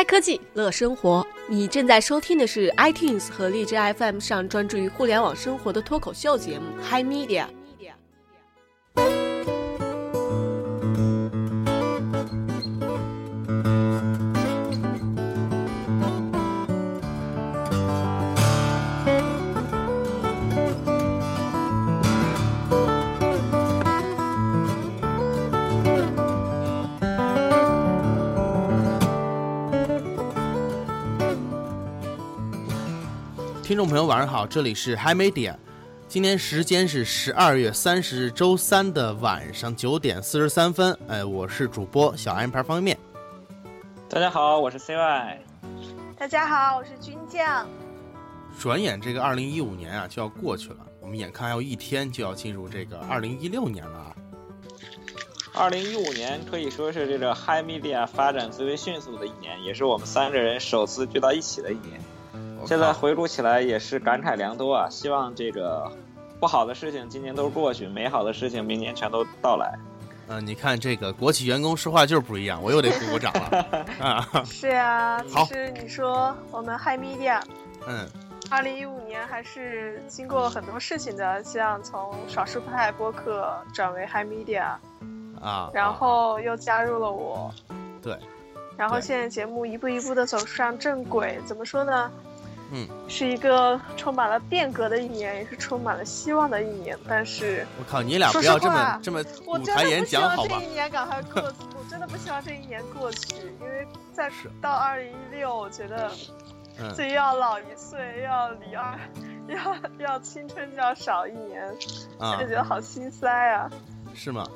嗨科技，乐生活。你正在收听的是 iTunes 和荔枝 FM 上专注于互联网生活的脱口秀节目《Hi Media》。众朋友，晚上好，这里是 Hi Media，今天时间是十二月三十日周三的晚上九点四十三分。哎，我是主播小安牌方便面。大家好，我是 CY。大家好，我是军将。转眼这个二零一五年啊就要过去了，我们眼看还有一天就要进入这个二零一六年了啊。二零一五年可以说是这个 Hi Media 发展最为迅速的一年，也是我们三个人首次聚到一起的一年。现在回顾起来也是感慨良多啊！希望这个不好的事情今年都过去，美好的事情明年全都到来。嗯，你看这个国企员工说话就是不一样，我又得鼓鼓掌了 啊！是啊，其实你说我们 Hi Media，嗯，二零一五年还是经过很多事情的，像从少数派播客转为 Hi Media，啊，然后又加入了我，对，然后现在节目一步一步的走上正轨，怎么说呢？嗯，是一个充满了变革的一年，也是充满了希望的一年。但是，我靠，你俩不要这么这么舞台演讲好吧？这一年赶快过，我真的不希望这一年过去，因为再到二零一六，我觉得自己要老一岁，要离二，要要青春就要少一年，就觉得好心塞啊。是吗？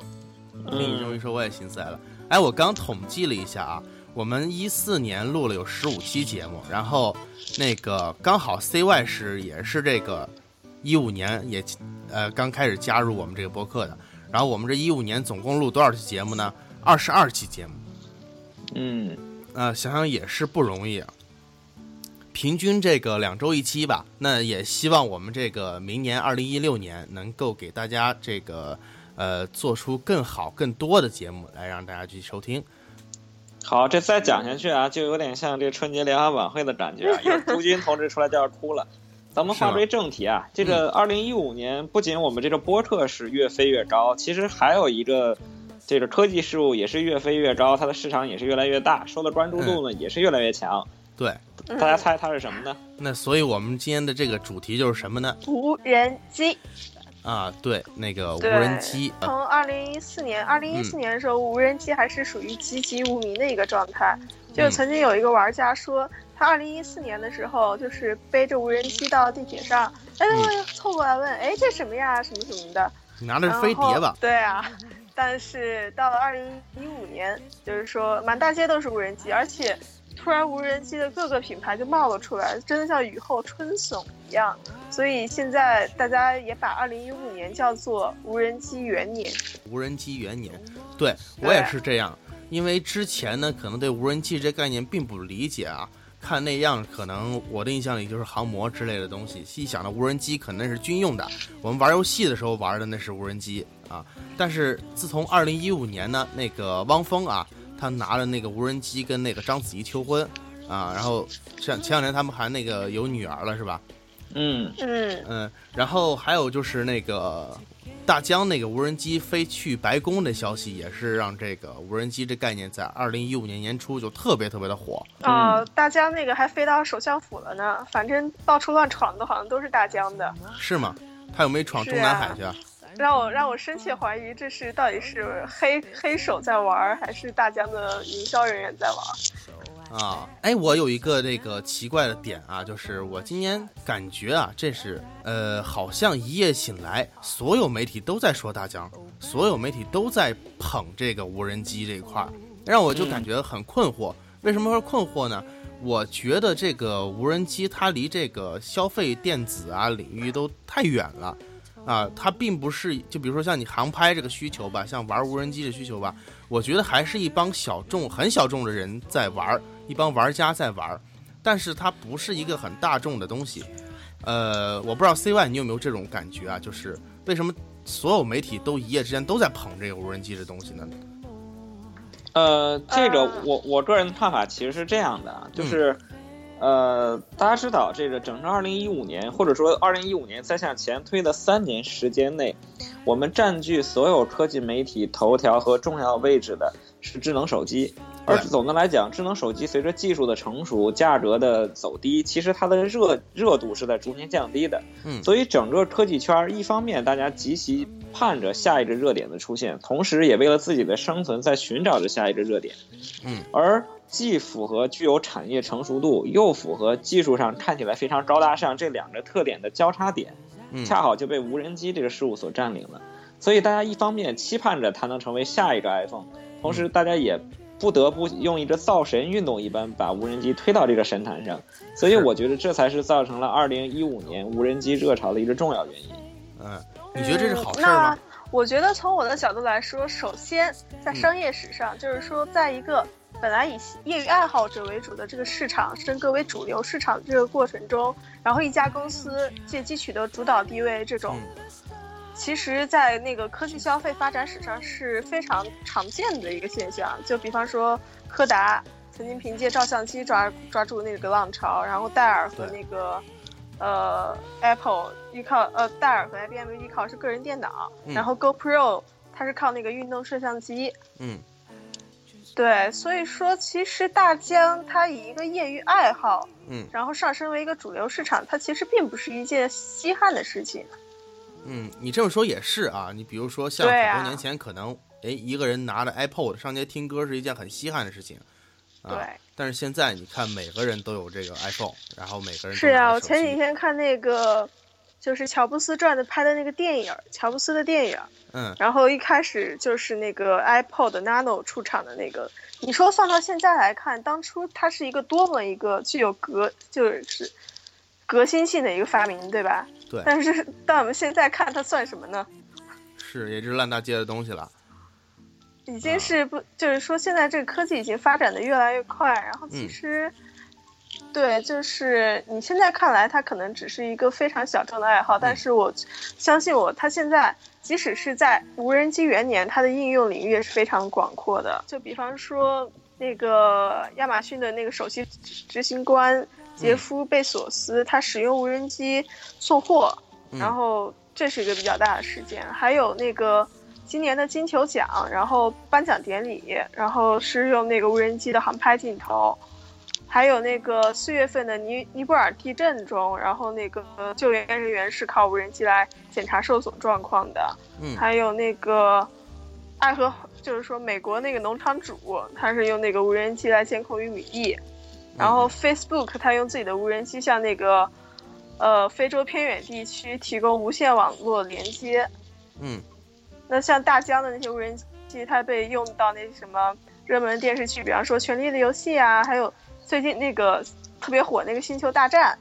听你这么一说，我也心塞了。哎，我刚统计了一下啊。我们一四年录了有十五期节目，然后那个刚好 CY 是也是这个一五年也呃刚开始加入我们这个播客的，然后我们这一五年总共录多少期节目呢？二十二期节目。嗯，呃，想想也是不容易，平均这个两周一期吧。那也希望我们这个明年二零一六年能够给大家这个呃做出更好更多的节目来让大家去收听。好，这再讲下去啊，就有点像这春节联欢晚会的感觉啊！有朱军同志出来就要哭了。咱们话归正题啊，这个二零一五年不仅我们这个播客是越飞越高，其实还有一个这个科技事务也是越飞越高，它的市场也是越来越大，受的关注度呢也是越来越强。对，大家猜它是什么呢？那所以我们今天的这个主题就是什么呢？无人机。啊，对，那个无人机。从二零一四年，二零一四年的时候，无人机还是属于籍籍无名的一个状态。就曾经有一个玩家说，他二零一四年的时候，就是背着无人机到地铁上，哎，凑过来问，哎，这什么呀，什么什么的。你拿的是飞碟吧？对啊。但是到了二零一五年，就是说满大街都是无人机，而且。突然，无人机的各个品牌就冒了出来，真的像雨后春笋一样。所以现在大家也把二零一五年叫做无人机元年。无人机元年，对我也是这样。因为之前呢，可能对无人机这概念并不理解啊，看那样，可能我的印象里就是航模之类的东西。细想到无人机可能是军用的，我们玩游戏的时候玩的那是无人机啊。但是自从二零一五年呢，那个汪峰啊。他拿着那个无人机跟那个章子怡求婚，啊，然后像前两年他们还那个有女儿了是吧？嗯嗯嗯，然后还有就是那个大疆那个无人机飞去白宫的消息，也是让这个无人机这概念在二零一五年年初就特别特别的火。啊，大疆那个还飞到首相府了呢，反正到处乱闯的好像都是大疆的。是吗？他有没有闯中南海去啊？让我让我深切怀疑，这是到底是黑黑手在玩，还是大疆的营销人员在玩？啊，哎，我有一个那个奇怪的点啊，就是我今年感觉啊，这是呃，好像一夜醒来，所有媒体都在说大疆，所有媒体都在捧这个无人机这一块儿，让我就感觉很困惑。为什么说困惑呢？我觉得这个无人机它离这个消费电子啊领域都太远了。啊，它并不是就比如说像你航拍这个需求吧，像玩无人机的需求吧，我觉得还是一帮小众、很小众的人在玩，一帮玩家在玩，但是它不是一个很大众的东西。呃，我不知道 CY 你有没有这种感觉啊？就是为什么所有媒体都一夜之间都在捧这个无人机的东西呢？呃，这个呃我我个人的看法其实是这样的，啊，就是，呃，大家知道这个整个二零一五年，或者说二零一五年再向前推的三年时间内，我们占据所有科技媒体头条和重要位置的是智能手机。而总的来讲，智能手机随着技术的成熟、价格的走低，其实它的热热度是在逐年降低的。嗯所以整个科技圈儿，一方面大家极其盼着下一个热点的出现，同时也为了自己的生存在寻找着下一个热点。嗯，而既符合具有产业成熟度，又符合技术上看起来非常高大上这两个特点的交叉点，嗯恰好就被无人机这个事物所占领了。所以大家一方面期盼着它能成为下一个 iPhone，同时大家也不得不用一个造神运动一般把无人机推到这个神坛上。所以我觉得这才是造成了2015年无人机热潮的一个重要原因。嗯，你觉得这是好事吗？那我觉得从我的角度来说，首先在嗯商业史上，就是说，在一个本来以业余爱好者为主的这个市场升格为主流市场这个过程中，然后一家公司借机取得主导地位，这种嗯其实，在那个科技消费发展史上是非常常见的一个现象。就比方说，柯达曾经凭借照相机抓抓住那个浪潮，然后戴尔和那个呃 Apple 依靠呃戴尔和 IBM 依靠是个人电脑，嗯然后 GoPro 它是靠那个运动摄像机。嗯对，所以说其实大疆它以一个业余爱好，嗯然后上升为一个主流市场，它其实并不是一件稀罕的事情。嗯，你这么说也是啊。你比如说，像很多年前，可能哎一个人拿着 iPod 上街听歌是一件很稀罕的事情，啊。对。但是现在你看，每个人都有这个 iPhone，然后每个人都是啊，我前几天看那个，就是乔布斯传的拍的那个电影，乔布斯的电影，嗯然后一开始就是那个 iPod Nano 出场的那个，你说放到现在来看，当初它是一个多么一个具有革就是革新性的一个发明，对吧？对 但是到我们现在看，它算什么呢？是也就是烂大街的东西了。已经是不，就是说现在这个科技已经发展的越来越快，然后其嗯实，对，就是你现在看来，它可能只是一个非常小众的爱好，但是我相信我，它现在即使是在无人机元年，它的应用领域也是非常广阔的。就比方说那个亚马逊的那个首席执行官杰夫贝索斯，他使用无人机送货，嗯然后这是一个比较大的事件。还有那个今年的金球奖，然后颁奖典礼，然后是用那个无人机的航拍镜头。还有那个四月份的尼尼泊尔地震中，然后那个救援人员是靠无人机来检查受损状况的。嗯还有那个爱荷，就是说美国那个农场主，他是用那个无人机来监控玉米地。然后 Facebook 他用自己的无人机向那个呃非洲偏远地区提供无线网络连接。嗯那像大疆的那些无人机，它被用到那什么热门电视剧，比方说《权力的游戏》啊，还有最近那个特别火那个《星球大战》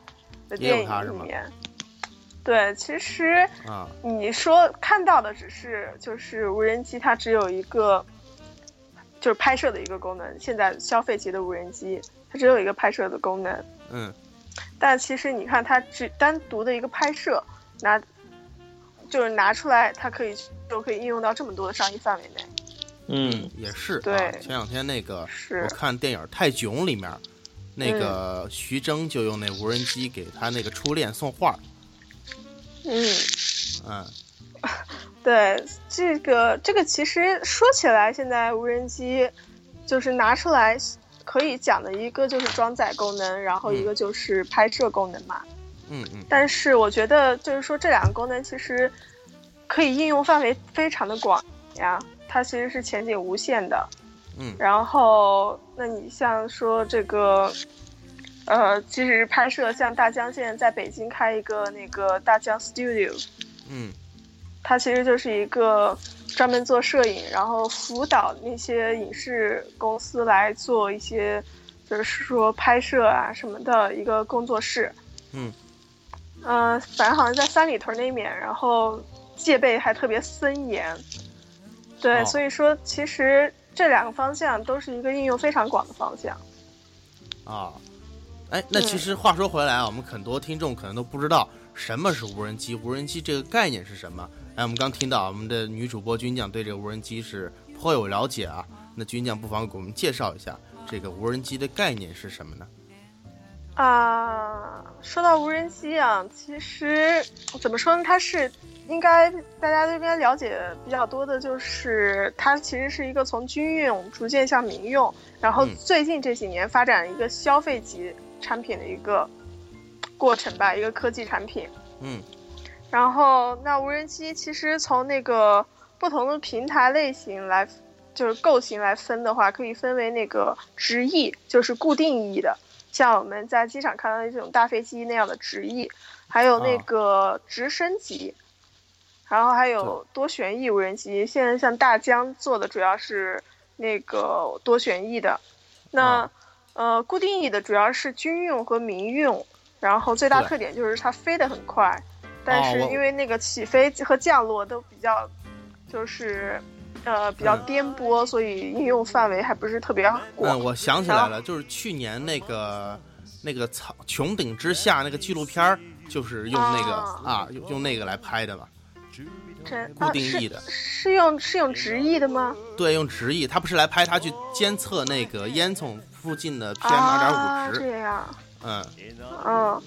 的电它是吗影里面。对，其实啊你说看到的只是就是无人机，它只有一个就是拍摄的一个功能。现在消费级的无人机，它只有一个拍摄的功能。嗯但其实你看，它只单独的一个拍摄，拿就是拿出来，它可以就可以应用到这么多的商业范围内。嗯，也是。对啊，前两天那个是我看电影《泰囧》里面，那嗯个徐峥就用那无人机给他那个初恋送画儿。嗯，嗯 对，这个这个其实说起来，现在无人机就是拿出来可以讲的一个就是装载功能，然后一个就是拍摄功能嘛。嗯嗯但是我觉得就是说这两个功能其实可以应用范围非常的广呀，它其实是前景无限的。嗯然后，那你像说这个，呃，其实拍摄像大疆现在在北京开一个那个大疆 Studio，嗯。它其实就是一个专门做摄影，然后辅导那些影视公司来做一些，就是说拍摄啊什么的一个工作室。嗯，呃，反正好像在三里屯那面，然后戒备还特别森严。对，哦。所以说其实这两个方向都是一个应用非常广的方向。啊，哎，那其嗯实话说回来啊，我们很多听众可能都不知道，什么是无人机？无人机这个概念是什么？哎，我们刚听到我们的女主播军将对这个无人机是颇有了解啊。那军将不妨给我们介绍一下这个无人机的概念是什么呢？啊，说到无人机啊，其实怎么说呢？它是应该大家这边了解比较多的，就是它其实是一个从军用逐渐向民用，然后最近这几年发展一个消费级产品的一个过程吧，一个科技产品。嗯。然后，那无人机其实从那个不同的平台类型来，就是构型来分的话，可以分为那个直翼，就是固定翼的。像我们在机场看到的这种大飞机那样的直翼，还有那个直升机，然后还有多旋翼无人机。现在像大疆做的主要是那个多旋翼的，那呃固定翼的主要是军用和民用，然后最大特点就是它飞得很快，但是因为那个起飞和降落都比较，就是。呃，比较颠簸，所以应用范围还不是特别广。嗯，我想起来了，就是去年那个那个草穹顶之下那个纪录片儿，就是用那个啊，用用那个来拍的吧？固定翼的，是用是用直翼的吗？对，用直翼，他不是来拍他去监测那个烟囱附近的 PM 二点五值。这样。嗯。嗯。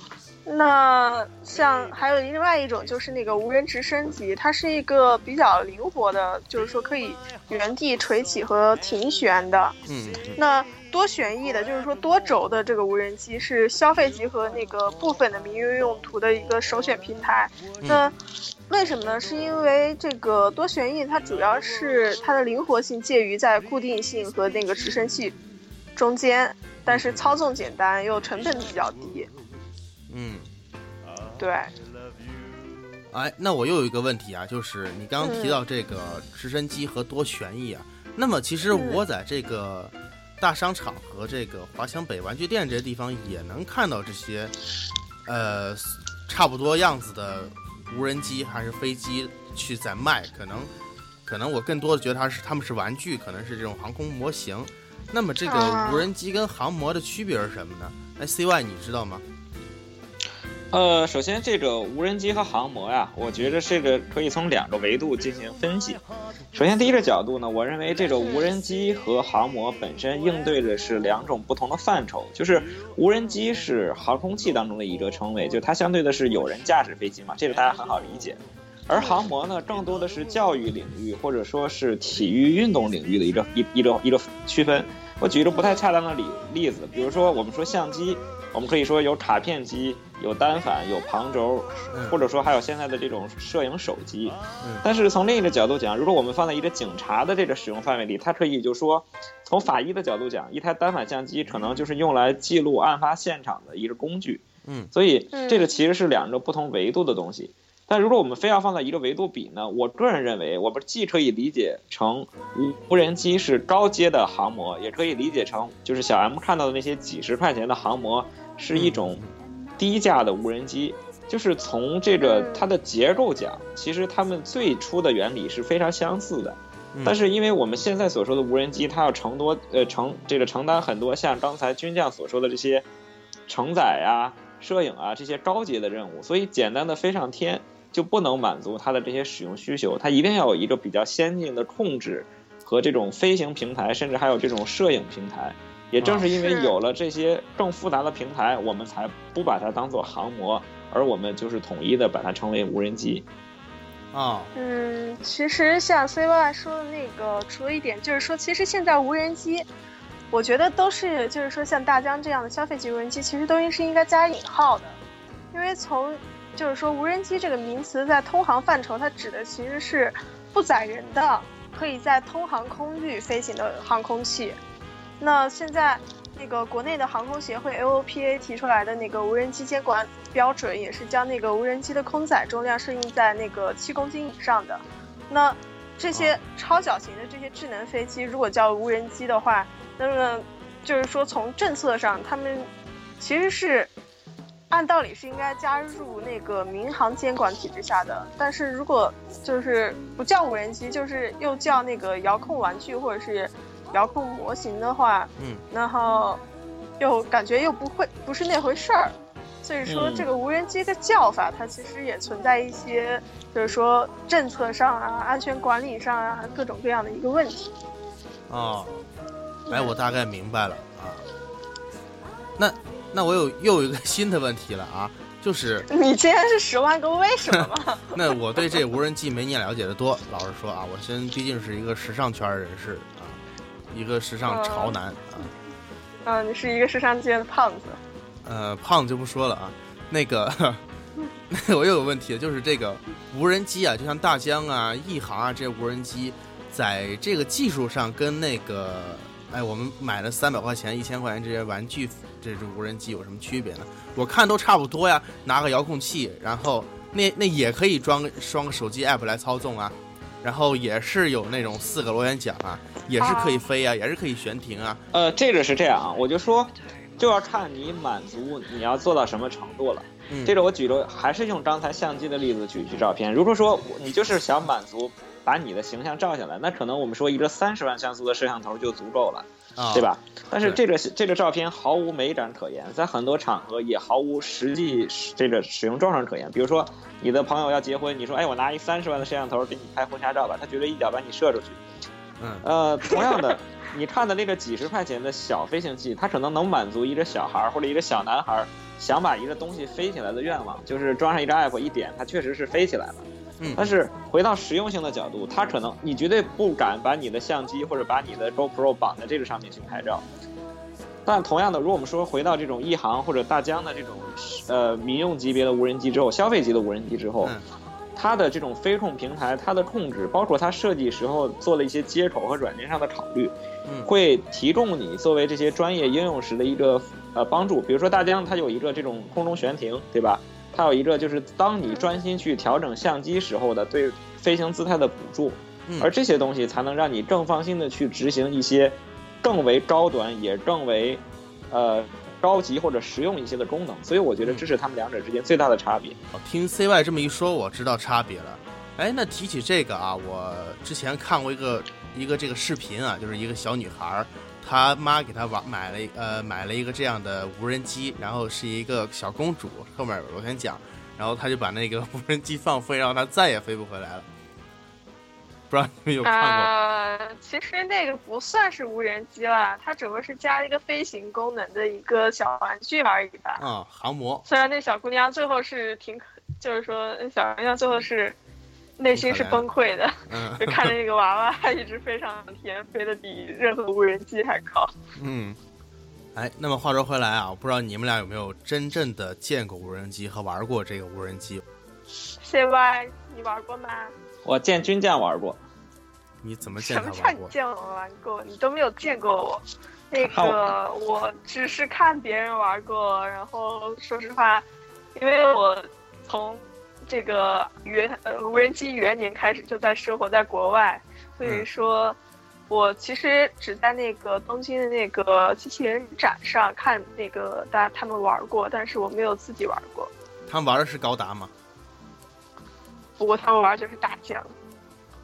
那像还有另外一种就是那个无人直升机，它是一个比较灵活的，就是说可以原地垂起和停旋的。嗯。那多旋翼的，就是说多轴的这个无人机是消费级和那个部分的民用用途的一个首选平台。那为什么呢？是因为这个多旋翼它主要是它的灵活性介于在固定性和那个直升器中间，但是操纵简单又成本比较低。嗯，对。哎，那我又有一个问题啊，就是你刚刚提到这个直升机和多旋翼啊，那么其实我在这个大商场和这个华强北玩具店这些地方也能看到这些，呃，差不多样子的无人机还是飞机去在卖，可能可能我更多的觉得它是他们是玩具，可能是这种航空模型。那么这个无人机跟航模的区别是什么呢？哎，CY 你知道吗？呃，首先这个无人机和航模呀，我觉得这个可以从两个维度进行分析。首先第一个角度呢，我认为这个无人机和航模本身应对的是两种不同的范畴，就是无人机是航空器当中的一个称谓，就它相对的是有人驾驶飞机嘛，这个大家很好理解。而航模呢，更多的是教育领域或者说是体育运动领域的一个一一个一个区分。我举一个不太恰当的例例子，比如说我们说相机。我们可以说有卡片机，有单反，有旁轴，或者说还有现在的这种摄影手机。但是从另一个角度讲，如果我们放在一个警察的这个使用范围里，它可以就说，从法医的角度讲，一台单反相机可能就是用来记录案发现场的一个工具。嗯，所以这个其实是两个不同维度的东西。但如果我们非要放在一个维度比呢，我个人认为，我们既可以理解成无无人机是高阶的航模，也可以理解成就是小 M 看到的那些几十块钱的航模。是一种低价的无人机，就是从这个它的结构讲，其实它们最初的原理是非常相似的。但是因为我们现在所说的无人机，它要承多呃承这个承担很多像刚才军将所说的这些承载啊、摄影啊这些高阶的任务，所以简单的飞上天就不能满足它的这些使用需求，它一定要有一个比较先进的控制和这种飞行平台，甚至还有这种摄影平台。也正是因为有了这些更复杂的平台，我们才不把它当做航模，而我们就是统一的把它称为无人机。啊，嗯，其实像 CY 说的那个，除了一点就是说，其实现在无人机，我觉得都是就是说像大疆这样的消费级无人机，其实都应是应该加引号的，因为从就是说无人机这个名词在通航范畴，它指的其实是不载人的，可以在通航空域飞行的航空器。那现在，那个国内的航空协会 AOPA 提出来的那个无人机监管标准，也是将那个无人机的空载重量设定在那个七公斤以上的。那这些超小型的这些智能飞机，如果叫无人机的话，那么就是说从政策上，他们其实是按道理是应该加入那个民航监管体制下的。但是如果就是不叫无人机，就是又叫那个遥控玩具或者是。遥控模型的话，嗯，然后又感觉又不会不是那回事儿，所以说嗯这个无人机的叫法，它其实也存在一些，就是说政策上啊、安全管理上啊各种各样的一个问题。哦，哎，我大概明白了啊。那那我有又有一个新的问题了啊，就是 你今天是十万个为什么吗？那我对这无人机没你了解的多。老实说啊，我先毕竟是一个时尚圈人士啊，一个时尚潮男啊。嗯，你是一个时尚界的胖子。呃，胖就不说了啊。那个，那我又有问题，就是这个无人机啊，就像大疆啊、亿航啊这些无人机，在这个技术上跟那个，哎，我们买了三百块钱、一千块钱这些玩具这种无人机有什么区别呢？我看都差不多呀，拿个遥控器，然后那那也可以装装个手机 app 来操纵啊，然后也是有那种四个螺旋桨啊，也是可以飞啊，也是可以悬停啊。呃，这个是这样啊，我就说，就要看你满足你要做到什么程度了。嗯，这个我举了，还是用刚才相机的例子举举照片。如果说你就是想满足把你的形象照下来，那可能我们说一个三十万像素的摄像头就足够了，啊，对？吧？但是这个这个照片毫无美感可言，在很多场合也毫无实际这个使用状况可言。比如说你的朋友要结婚，你说哎，我拿一三十万的摄像头给你拍婚纱照吧，他绝对一脚把你射出去。嗯呃，同样的，你看的那个几十块钱的小飞行器，它可能能满足一个小孩儿或者一个小男孩儿想把一个东西飞起来的愿望，就是装上一个 app 一点，它确实是飞起来了。嗯但是回到实用性的角度，它可能你绝对不敢把你的相机或者把你的 GoPro 绑在这个上面去拍照。但同样的，如果我们说回到这种一航或者大疆的这种呃民用级别的无人机之后，消费级的无人机之后，嗯它的这种飞控平台，它的控制，包括它设计时候做了一些接口和软件上的考虑，嗯会提供你作为这些专业应用时的一个呃帮助。比如说大疆它有一个这种空中悬停，对吧？它有一个就是当你专心去调整相机时候的对飞行姿态的捕捉，嗯而这些东西才能让你更放心的去执行一些更为高端也更为呃高级或者实用一些的功能。所以我觉得这是他们两者之间最大的差别。哦听 CY 这么一说，我知道差别了。哎，那提起这个啊，我之前看过一个一个这个视频啊，就是一个小女孩儿，她妈给他玩买了一呃买了一个这样的无人机，然后是一个小公主，后面有螺旋桨，然后他就把那个无人机放飞，然后他再也飞不回来了。不知道你们有看过？呃、其实那个不算是无人机啦，它只不过是加了一个飞行功能的一个小玩具而已吧。嗯、航模。虽然那小姑娘最后是挺可，就是说小姑娘最后是内心是崩溃的，嗯 就看着那个娃娃一直飞上天，飞得比任何无人机还高。嗯。哎，那么话说回来啊，我不知道你们俩有没有真正的见过无人机和玩过这个无人机？CY，你玩过吗？我见军舰玩过，你怎么见过什么叫？你见我玩过？你都没有见过我。那个我只是看别人玩过，然后说实话，因为我从这个元呃无人机元年开始就在生活在国外，所以嗯说。我其实只在那个东京的那个机器人展上看那个大家他们玩过，但是我没有自己玩过。他们玩的是高达吗？不过他们玩就是大疆。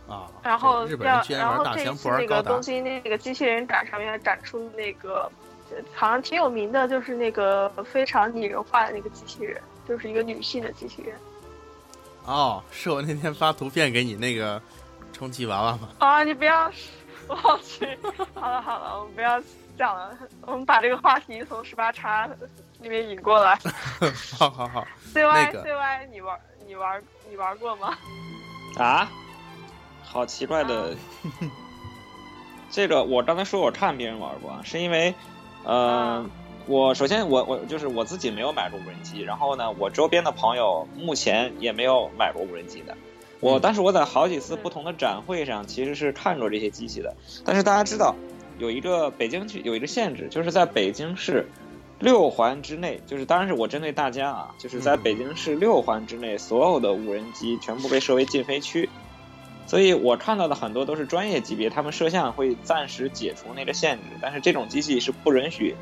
啊，然后日本人要，居然玩大然后这一疆不玩高达次那个东，京那个机器人展上面展出那个，呃好像挺有名的，就是那个非常拟人化的那个机器人，就是一个女性的机器人。哦，是我那天发图片给你那个充气娃娃吗？啊，你不要，我好去，好了好了，我们不要讲了，我们把这个话题从十八叉里面引过来。好好好，C Y、那个 C Y，你玩你玩你玩过吗？啊，好奇怪的。这个我刚才说我看别人玩过，啊，是因为，呃，我首先我我就是我自己没有买过无人机，然后呢，我周边的朋友目前也没有买过无人机的。我嗯但是我在好几次不同的展会上其实是看过这些机器的，但是大家知道有一个北京区有一个限制，就是在北京市六环之内，就是当然是我针对大家啊，就是在嗯北京市六环之内，所有的无人机全部被设为禁飞区。所以我看到的很多都是专业级别，他们摄像会暂时解除那个限制，但是这种机器是不允许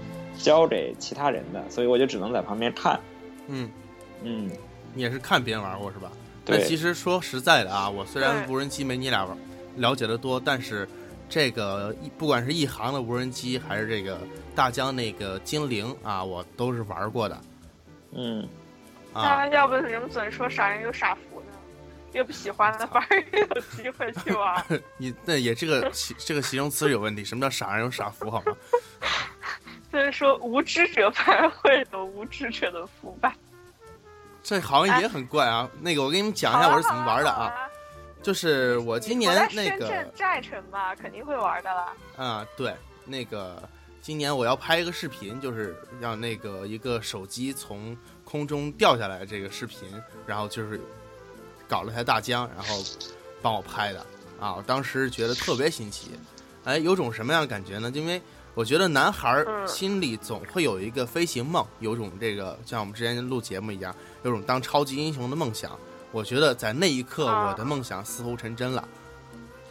交给其他人的，所以我就只能在旁边看。嗯，嗯，你也是看别人玩过是吧？那对，其实说实在的啊，我虽然无人机没你俩玩了解的多，但是这个一不管是一航的无人机，还是这个大疆那个精灵啊，我都是玩过的。嗯，啊，那要不你们总说傻人有傻福呢？越不喜欢的反而越有机会去玩。你那也这个形这个形容词有问题。什么叫傻人有傻福好吗？所以说无知者反而会有无知者的腐败。这好像也很怪啊。那个我给你们讲一下我是怎么玩的啊。就是我今年那个深圳寨城嘛，肯定会玩的啦。啊，对，那个今年我要拍一个视频，就是让那个一个手机从空中掉下来这个视频，然后就是搞了台大疆，然后帮我拍的啊。我当时觉得特别新奇，哎，有种什么样的感觉呢？因为我觉得男孩心里总会有一个飞行梦，有种这个像我们之前录节目一样，有种当超级英雄的梦想。我觉得在那一刻，啊我的梦想似乎成真了。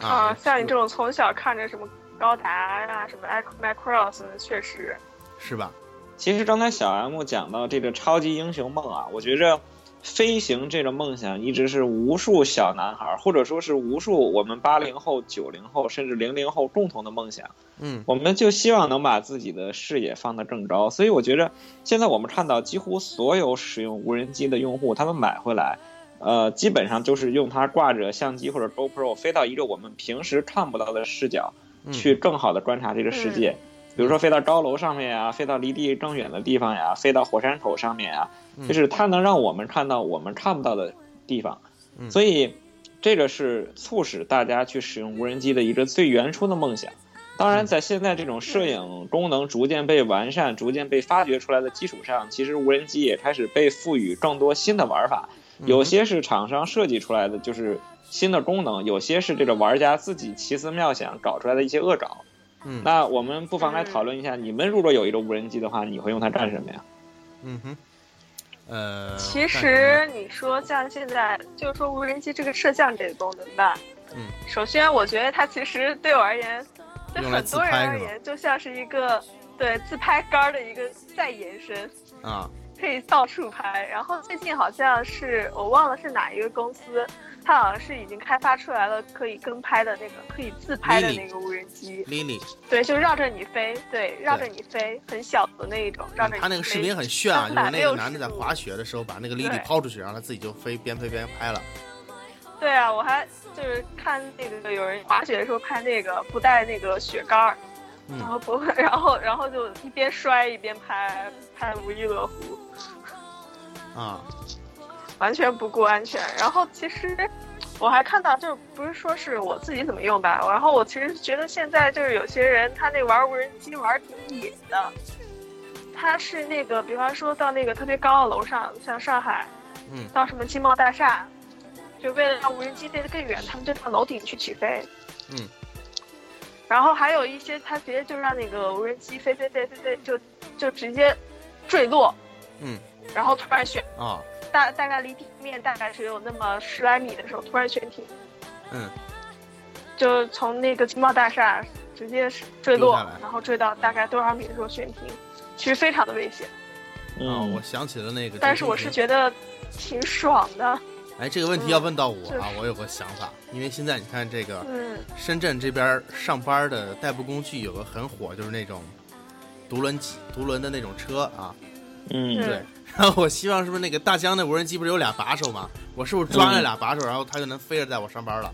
啊，像你这种从小看着什么高达呀、什么 Macross，确实，是吧？其实刚才小 M 讲到这个超级英雄梦啊，我觉着飞行这个梦想一直是无数小男孩，或者说是无数我们八零后、九零后甚至零零后共同的梦想。嗯我们就希望能把自己的视野放得更高，所以我觉着现在我们看到几乎所有使用无人机的用户，他们买回来，呃，基本上就是用它挂着相机或者 GoPro 飞到一个我们平时看不到的视角，嗯去更好的观察这个世界。比如说飞到高楼上面呀，飞到离地更远的地方呀，飞到火山口上面呀，嗯就是它能让我们看到我们看不到的地方。嗯所以，这个是促使大家去使用无人机的一个最原初的梦想。当然，在现在这种摄影功能逐渐被完善、逐渐被发掘出来的基础上，其实无人机也开始被赋予更多新的玩法。有些是厂商设计出来的，就是新的功能；有些是这个玩家自己奇思妙想搞出来的一些恶搞。嗯那我们不妨来讨论一下，你们如果有一个无人机的话，你会用它干什么呀？嗯哼，呃，其实你说像现在，就是说无人机这个摄像这个功能吧，嗯，首先我觉得它其实对我而言，对很多人而言，就像是一个对自拍杆儿的一个再延伸，啊，可以到处拍。然后最近好像是我忘了是哪一个公司，它好像是已经开发出来了可以跟拍的那个可以自拍的那个无人机，Lily，对，就绕着你飞，对，绕着你飞，很小的那一种，绕着你飞。他那个视频很炫啊，就是那个男的在滑雪的时候把那个 Lily 抛出去，然后他自己就飞，边飞边拍了。对啊，我还就是看那个有人滑雪的时候拍那个不带那个雪杆儿，嗯然后不，然后然后就一边摔一边拍，拍的不亦乐乎，啊，完全不顾安全。然后其实我还看到，就不是说是我自己怎么用吧，然后我其实觉得现在就是有些人他那玩无人机玩挺野的，他是那个比方说到那个特别高的楼上，像上海，嗯到什么金茂大厦，就为了让无人机飞得更远，他们就到楼顶去起飞。嗯。然后还有一些，他直接就让那个无人机飞飞飞飞飞，就就直接坠落。嗯。然后突然悬，啊，大大概离地面大概只有那么十来米的时候，突然悬停，嗯就从那个金茂大厦直接坠落下来，然后坠到大概多少米的时候悬停，其实非常的危险。啊，嗯我想起了那个。但是我是觉得挺爽的。哎，这个问题要问到我嗯啊，我有个想法，因为现在你看这个嗯，深圳这边上班的代步工具有个很火，就是那种独轮机、独轮的那种车啊。嗯对，然后我希望是不是那个大疆的无人机不是有俩把手吗？我是不是抓那俩把手，然后它就能飞着带我上班了？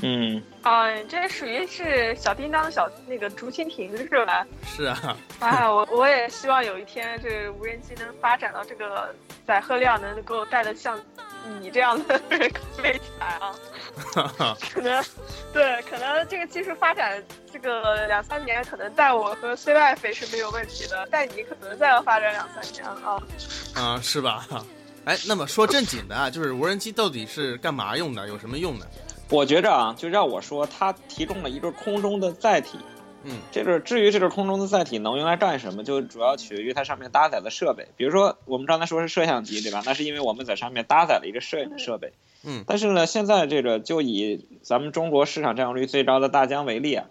嗯，啊，这属于是小叮当的小那个竹蜻蜓是吧？是啊，啊，我我也希望有一天这个无人机能发展到这个载荷量能够带的像你这样的人飞起来啊。可能，对，可能这个技术发展这个两三年，可能带我和 CY 飞是没有问题的，带你可能再要发展两三年啊。啊，是吧？哎，那么说正经的啊，就是无人机到底是干嘛用的？有什么用的？我觉着啊，就让我说，它提供了一个空中的载体。嗯这个至于这个空中的载体能用来干什么，就主要取决于它上面搭载的设备。比如说，我们刚才说是摄像机，对吧？那是因为我们在上面搭载了一个摄影设备。嗯但是呢，现在这个就以咱们中国市场占有率最高的大疆为例啊，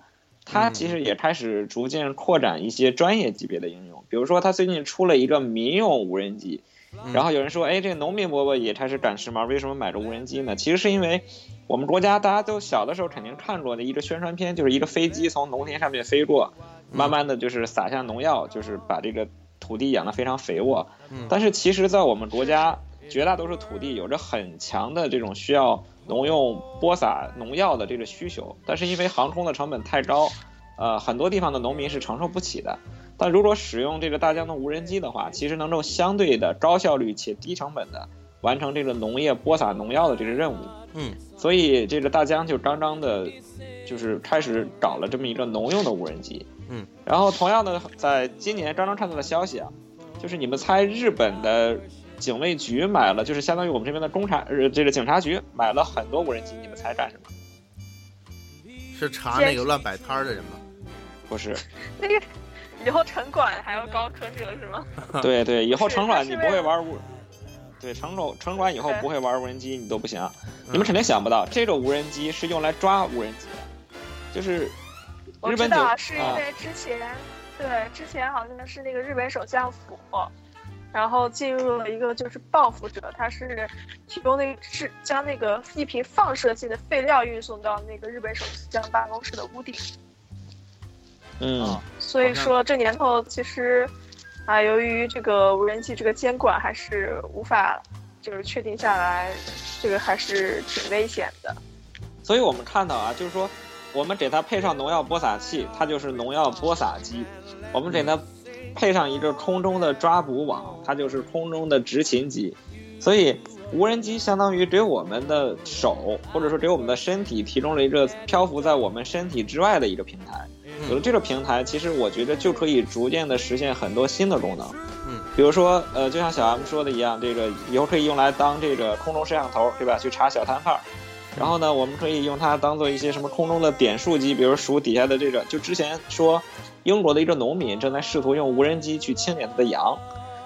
它其实也开始逐渐扩展一些专业级别的应用。比如说，它最近出了一个民用无人机，嗯然后有人说，哎，这个农民伯伯也开始赶时髦，为什么买着无人机呢？其实是因为我们国家大家都小的时候肯定看过的一个宣传片，就是一个飞机从农田上面飞过，慢慢的就是撒下农药，就是把这个土地养得非常肥沃。嗯但是其实，在我们国家绝大多数土地有着很强的这种需要农用播撒农药的这个需求，但是因为航空的成本太高，呃，很多地方的农民是承受不起的。但如果使用这个大疆的无人机的话，其实能够相对的高效率且低成本的完成这个农业播撒农药的这个任务。嗯，所以这个大疆就刚刚的，就是开始搞了这么一个农用的无人机。嗯，然后同样的，在今年刚刚看到的消息啊，就是你们猜日本的警卫局买了，就是相当于我们这边的公察呃这个警察局买了很多无人机，你们猜干什么？是查那个乱摆摊儿的人吗？不是，那个以后城管还要高科技了是吗？对对，以后城管你不会玩无，对城管城管以后不会玩无人机，你都不行。嗯你们肯定想不到，这种无人机是用来抓无人机的，就是我日本警知道是因啊为之前，对之前好像是那个日本首相府，然后进入了一个就是报复者，他是提供那个是将那个一瓶放射性的废料运送到那个日本首相办公室的屋顶，嗯啊，所以说这年头其实啊，由于这个无人机这个监管还是无法就是确定下来，这个还是挺危险的。所以我们看到啊，就是说我们给它配上农药播撒器，它就是农药播撒机；我们给它配上一个空中的抓捕网，它就是空中的执勤机。所以无人机相当于给我们的手，或者说给我们的身体提供了一个漂浮在我们身体之外的一个平台。有了这个平台，其实我觉得就可以逐渐的实现很多新的功能。嗯，比如说，呃，就像小 M 说的一样，这个以后可以用来当这个空中摄像头，对吧？去查小摊贩儿。然后呢，我们可以用它当做一些什么空中的点数机，比如数底下的这个。就之前说，英国的一个农民正在试图用无人机去清点他的羊，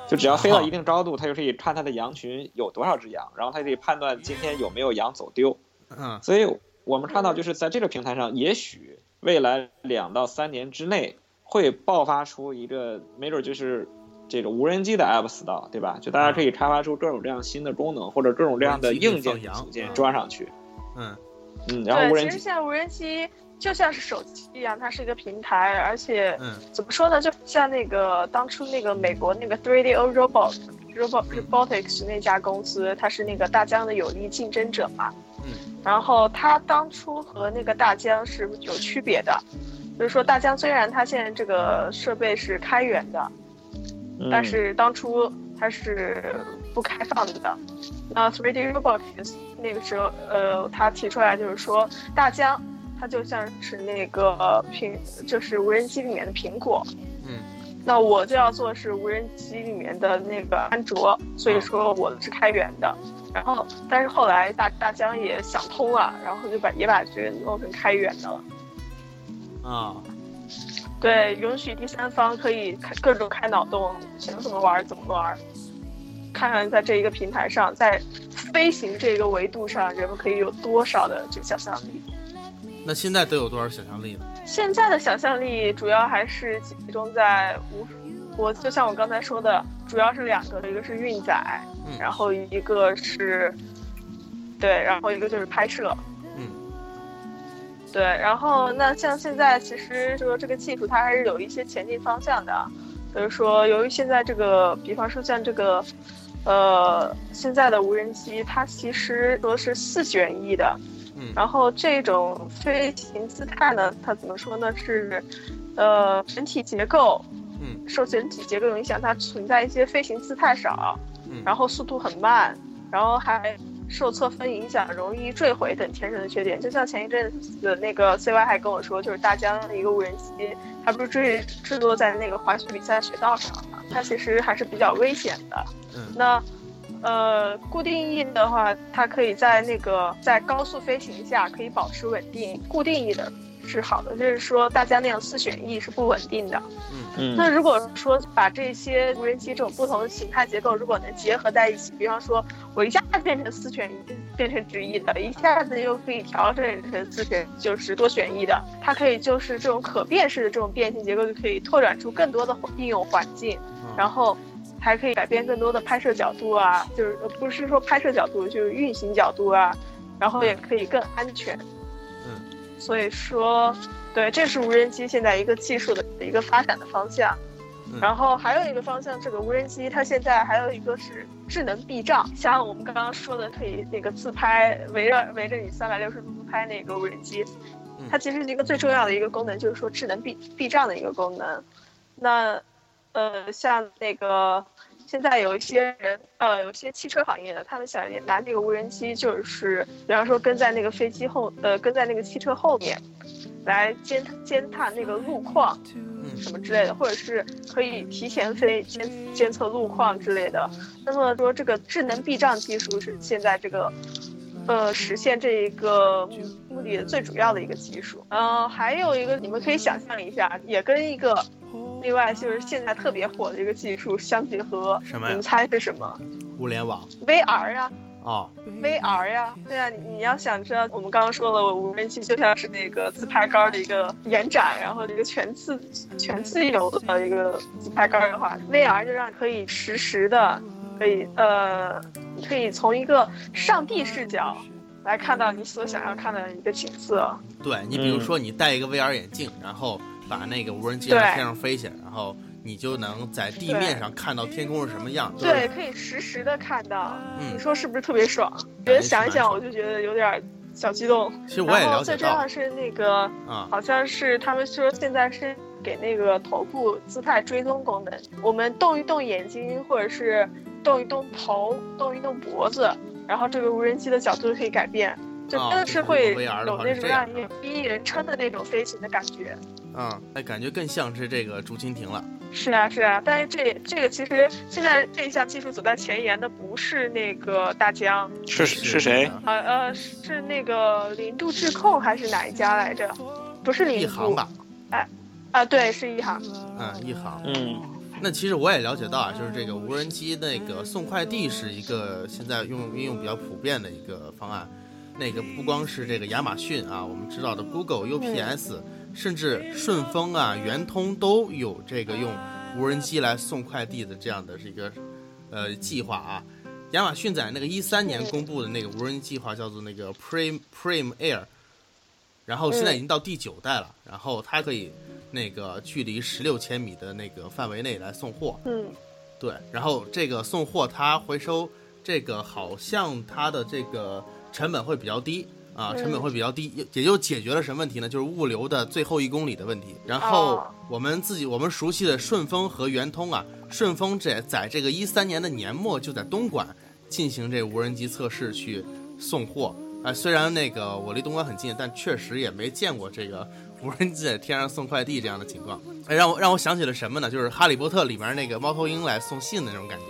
就只要飞到一定高度，他就可以看他的羊群有多少只羊，然后他可以判断今天有没有羊走丢。嗯所以我们看到，就是在这个平台上，也许未来两到三年之内会爆发出一个，没准就是这个无人机的 App Store，对吧？就大家可以开发出各种各样新的功能，或者各种各样的硬件组件装上去。嗯嗯，然后无，人机，其实现在无人机就像是手机一样，它是一个平台，而且嗯怎么说呢？就像那个当初那个美国那个 3D O Robot Robotics 那家公司，它是那个大疆的有力竞争者嘛。嗯。然后它当初和那个大疆是有区别的，就是说大疆虽然它现在这个设备是开源的，嗯但是当初它是不开放的。那 3D Robotics 那个时候，呃，他提出来就是说，大疆它就像是那个苹，就是无人机里面的苹果。嗯。那我就要做是无人机里面的那个安卓，所以说我是开源的。然后，但是后来大大疆也想通了，然后就把也把这个弄成开源的了。啊对，允许第三方可以开各种开脑洞，想怎么玩怎么玩。看看在这一个平台上，在飞行这个维度上，人们可以有多少的这个想象力。那现在都有多少想象力呢？现在的想象力主要还是集中在无，我就像我刚才说的，主要是两个，一个是运载，嗯然后一个是，对，然后一个就是拍摄。嗯对，然后那像现在其实说这个技术它还是有一些前进方向的，比如说由于现在这个，比方说像这个，呃，现在的无人机它其实说是四旋翼的，嗯然后这种飞行姿态呢，它怎么说呢？是，呃，整体结构嗯受整体结构影响，它存在一些飞行姿态少，嗯然后速度很慢，然后还受侧风影响，容易坠毁等天生的缺点。就像前一阵子那个 CY 还跟我说，就是大疆的一个无人机，它不是坠坠落在那个滑雪比赛雪道上嘛，它其实还是比较危险的。嗯那呃，固定翼的话，它可以在那个在高速飞行下可以保持稳定。固定翼的是好的，就是说大家那样四旋翼是不稳定的。嗯嗯那如果说把这些无人机这种不同的形态结构，如果能结合在一起，比方说我一下子变成四旋翼，变成直翼的，一下子又可以调整成四旋，就是多旋翼的，它可以就是这种可变式的这种变形结构，就可以拓展出更多的应用环境，然后还可以改变更多的拍摄角度啊，就是呃不是说拍摄角度，就是运行角度啊，然后也可以更安全。嗯，所以说，对，这是无人机现在一个技术的一个发展的方向。然后还有一个方向，这个无人机它现在还有一个是智能避障，像我们刚刚说的可以那个自拍，围绕围着你三百六十度自拍那个无人机，它其实一个最重要的一个功能就是说智能避避障的一个功能。那呃，像那个。现在有一些人，呃，有些汽车行业的，他们想拿那个无人机，就是比方说跟在那个飞机后，呃，跟在那个汽车后面，来监监探那个路况，什么之类的，或者是可以提前飞监监测路况之类的。那么说，这个智能避障技术是现在这个，呃，实现这一个目的的最主要的一个技术。呃，还有一个，你们可以想象一下，也跟一个。另外就是现在特别火的一个技术相结合，什么？你们猜是什么？物联网。VR 呀。哦。VR 呀，对啊，你要想知道，我们刚刚说了，无人机就像是那个自拍杆的一个延展，然后一个全自全自由的一个自拍杆的话，VR 就让可以实时的，可以呃，可以从一个上帝视角来看到你所想要看的一个景色。对你，比如说你戴一个 VR 眼镜，然后。把那个无人机在天上飞起来，然后你就能在地面上看到天空是什么样。对，可以实时的看到。你说是不是特别爽？觉得想一想，我就觉得有点小激动。其实我也了解到。最重要是那个，好像是他们说现在是给那个头部姿态追踪功能，我们动一动眼睛，或者是动一动头，动一动脖子，然后这个无人机的角度就可以改变。就真的是会有那种让你第一人称的那种飞行的感觉。嗯，哎，感觉更像是这个竹蜻蜓了。是啊，是啊，但是这这个其实现在这一项技术走在前沿的不是那个大疆，是是谁？呃呃，是那个零度智控还是哪一家来着？不是零度吧？哎，啊，对，是一航。嗯，一航。嗯，那其实我也了解到啊，就是这个无人机那个送快递是一个现在用应用比较普遍的一个方案。那个不光是这个亚马逊啊，我们知道的 Google UPS，甚至顺丰啊、圆通都有这个用无人机来送快递的这样的这个呃计划啊。亚马逊在那个一三年公布的那个无人计划叫做那个 Prime Prime Air，然后现在已经到第九代了，然后它可以那个距离十六千米的那个范围内来送货。嗯，对，然后这个送货它回收这个好像它的这个。成本会比较低啊，成本会比较低，也就解决了什么问题呢？就是物流的最后一公里的问题。然后我们自己我们熟悉的顺丰和圆通啊，顺丰这在这个一三年的年末就在东莞进行这无人机测试去送货啊。虽然那个我离东莞很近，但确实也没见过这个无人机在天上送快递这样的情况。让我让我想起了什么呢？就是《哈利波特》里面那个猫头鹰来送信的那种感觉。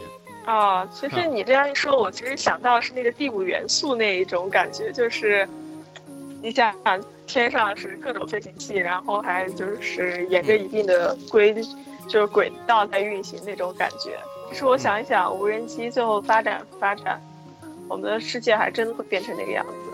哦，其实你这样一说，我其实想到是那个第五元素那一种感觉，就是你想想天上是各种飞行器，然后还就是沿着一定的规就是轨道在运行那种感觉。其实我想一想，无人机最后发展发展，我们的世界还真的会变成那个样子。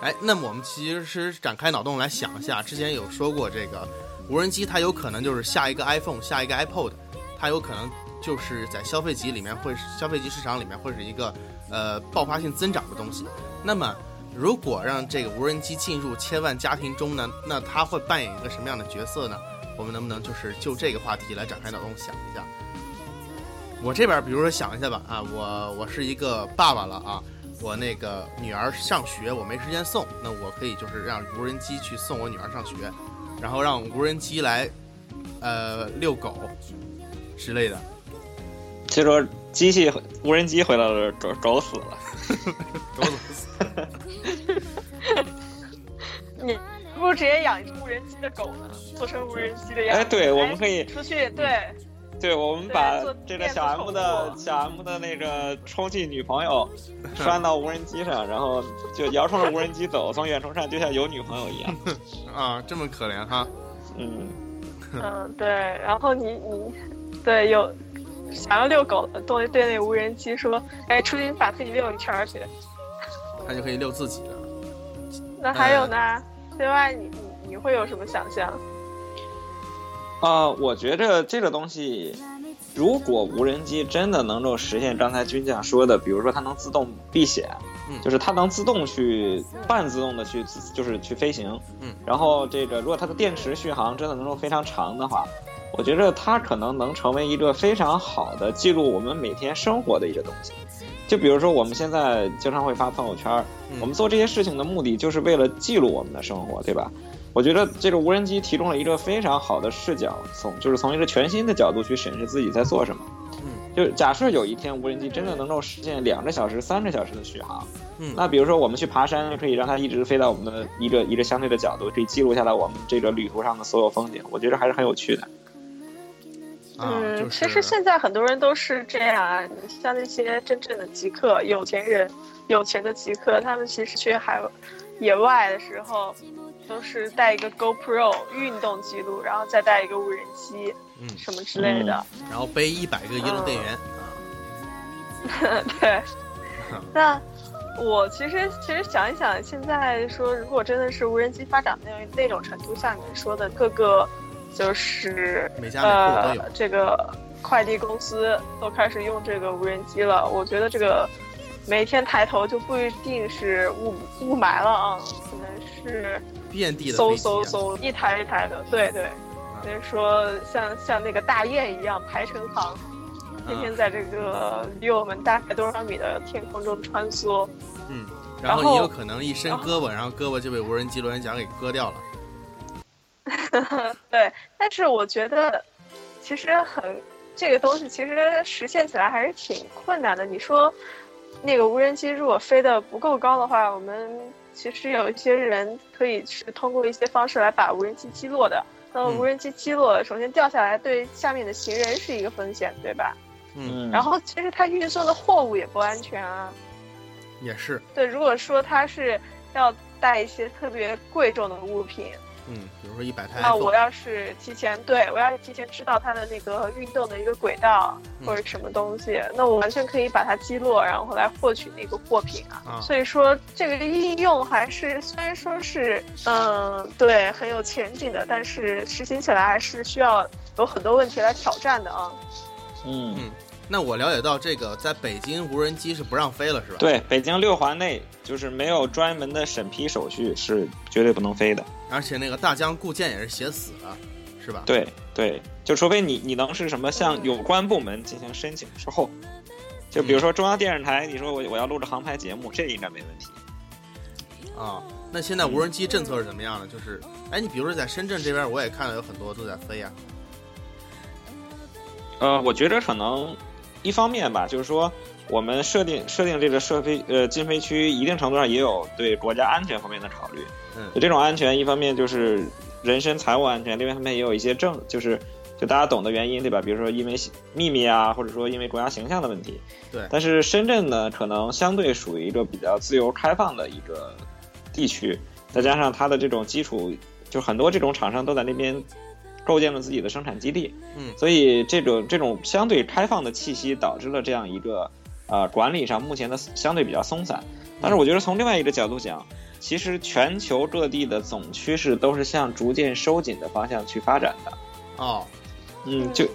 哎，那么我们其实是展开脑洞来想一下，之前有说过这个无人机，它有可能就是下一个 iPhone，下一个 iPod，它有可能。就是在消费级里面会，消费级市场里面会是一个，呃，爆发性增长的东西。那么，如果让这个无人机进入千万家庭中呢，那它会扮演一个什么样的角色呢？我们能不能就是就这个话题来展开脑洞想一下？我这边比如说想一下吧，啊，我我是一个爸爸了啊，我那个女儿上学，我没时间送，那我可以就是让无人机去送我女儿上学，然后让无人机来，呃，遛狗之类的。就说机器无人机回来了，狗狗死了，狗死。你不如直接养一只无人机的狗呢，做成无人机的样子。哎，对，我们可以出去，对，对，我们把这个小 M 的小 M 的那个充气女朋友拴到无人机上，然后就摇冲着无人机走，从远处看就像有女朋友一样。啊，这么可怜哈。嗯。嗯，对，然后你你对有。想要遛狗的，对对那无人机说：“哎，出去把自己遛一圈去。”他就可以遛自己了。那还有呢？另外，你你你会有什么想象？啊，我觉着这个东西，如果无人机真的能够实现刚才军将说的，比如说它能自动避险，嗯，就是它能自动去半自动的去，就是去飞行，嗯，然后这个如果它的电池续航真的能够非常长的话。我觉着它可能能成为一个非常好的记录我们每天生活的一个东西。就比如说我们现在经常会发朋友圈，嗯我们做这些事情的目的就是为了记录我们的生活，对吧？我觉得这个无人机提供了一个非常好的视角，从就是从一个全新的角度去审视自己在做什么。嗯，就假设有一天无人机真的能够实现两个小时、三个小时的续航，嗯那比如说我们去爬山，可以让它一直飞到我们的一个一个相对的角度，可以记录下来我们这个旅途上的所有风景。我觉得还是很有趣的。啊，嗯，就是其实现在很多人都是这样啊。像那些真正的极客、有钱人、有钱的极客，他们其实去海野外的时候，都是带一个 GoPro 运动记录，然后再带一个无人机嗯，什么之类的。然后背一百个移动电源。啊，对，那我其实其实想一想，现在说如果真的是无人机发展那那种程度，像你说的各个就是每家每户都有。呃这个快递公司都开始用这个无人机了，我觉得这个每天抬头就不一定是雾雾霾了啊，是遍地的嗖嗖嗖一台一台的，对对。所以说像像那个大雁一样排成行，天天在这个离我们大概多少米的天空中穿梭。嗯，然后然后你有可能一伸胳膊，然后胳膊就被无人机螺旋桨给割掉了。对，但是我觉得其实很这个东西其实实现起来还是挺困难的。你说那个无人机如果飞得不够高的话，我们其实有一些人可以是通过一些方式来把无人机击落的。那么嗯无人机击落，首先掉下来对下面的行人是一个风险，对吧？嗯，嗯，然后其实它运送的货物也不安全啊。也是，对，如果说它是要带一些特别贵重的物品，嗯，比如说一百台那我要是提前对我要是提前知道它的那个运动的一个轨道嗯或者什么东西，那我完全可以把它击落，然后来获取那个货品啊。啊所以说这个应用还是虽然说是嗯对很有前景的，但是实行起来还是需要有很多问题来挑战的啊。嗯，那我了解到这个在北京无人机是不让飞了，是吧？，对，北京六环内就是没有专门的审批手续，是绝对不能飞的。而且那个大疆固件也是写死了，是吧？，对对，就除非你你能是什么向有关部门进行申请之后，就比如说中央电视台，你说我我要录制航拍节目，这应该没问题。啊，那现在无人机政策是怎么样的？就是，哎，你比如说在深圳这边，我也看到有很多都在飞啊。呃，我觉得可能一方面吧，就是说我们设定设定这个设飞呃禁飞区，一定程度上也有对国家安全方面的考虑。嗯这种安全，一方面就是人身财务安全，另外一方面也有一些政，就是就大家懂的原因，对吧？比如说因为秘密啊，或者说因为国家形象的问题。对但是深圳呢，可能相对属于一个比较自由开放的一个地区，再加上它的这种基础，就很多这种厂商都在那边构建了自己的生产基地。嗯所以这种这种相对开放的气息，导致了这样一个呃管理上目前的相对比较松散。但是我觉得从另外一个角度讲，其实全球各地的总趋势都是向逐渐收紧的方向去发展的。哦，嗯，就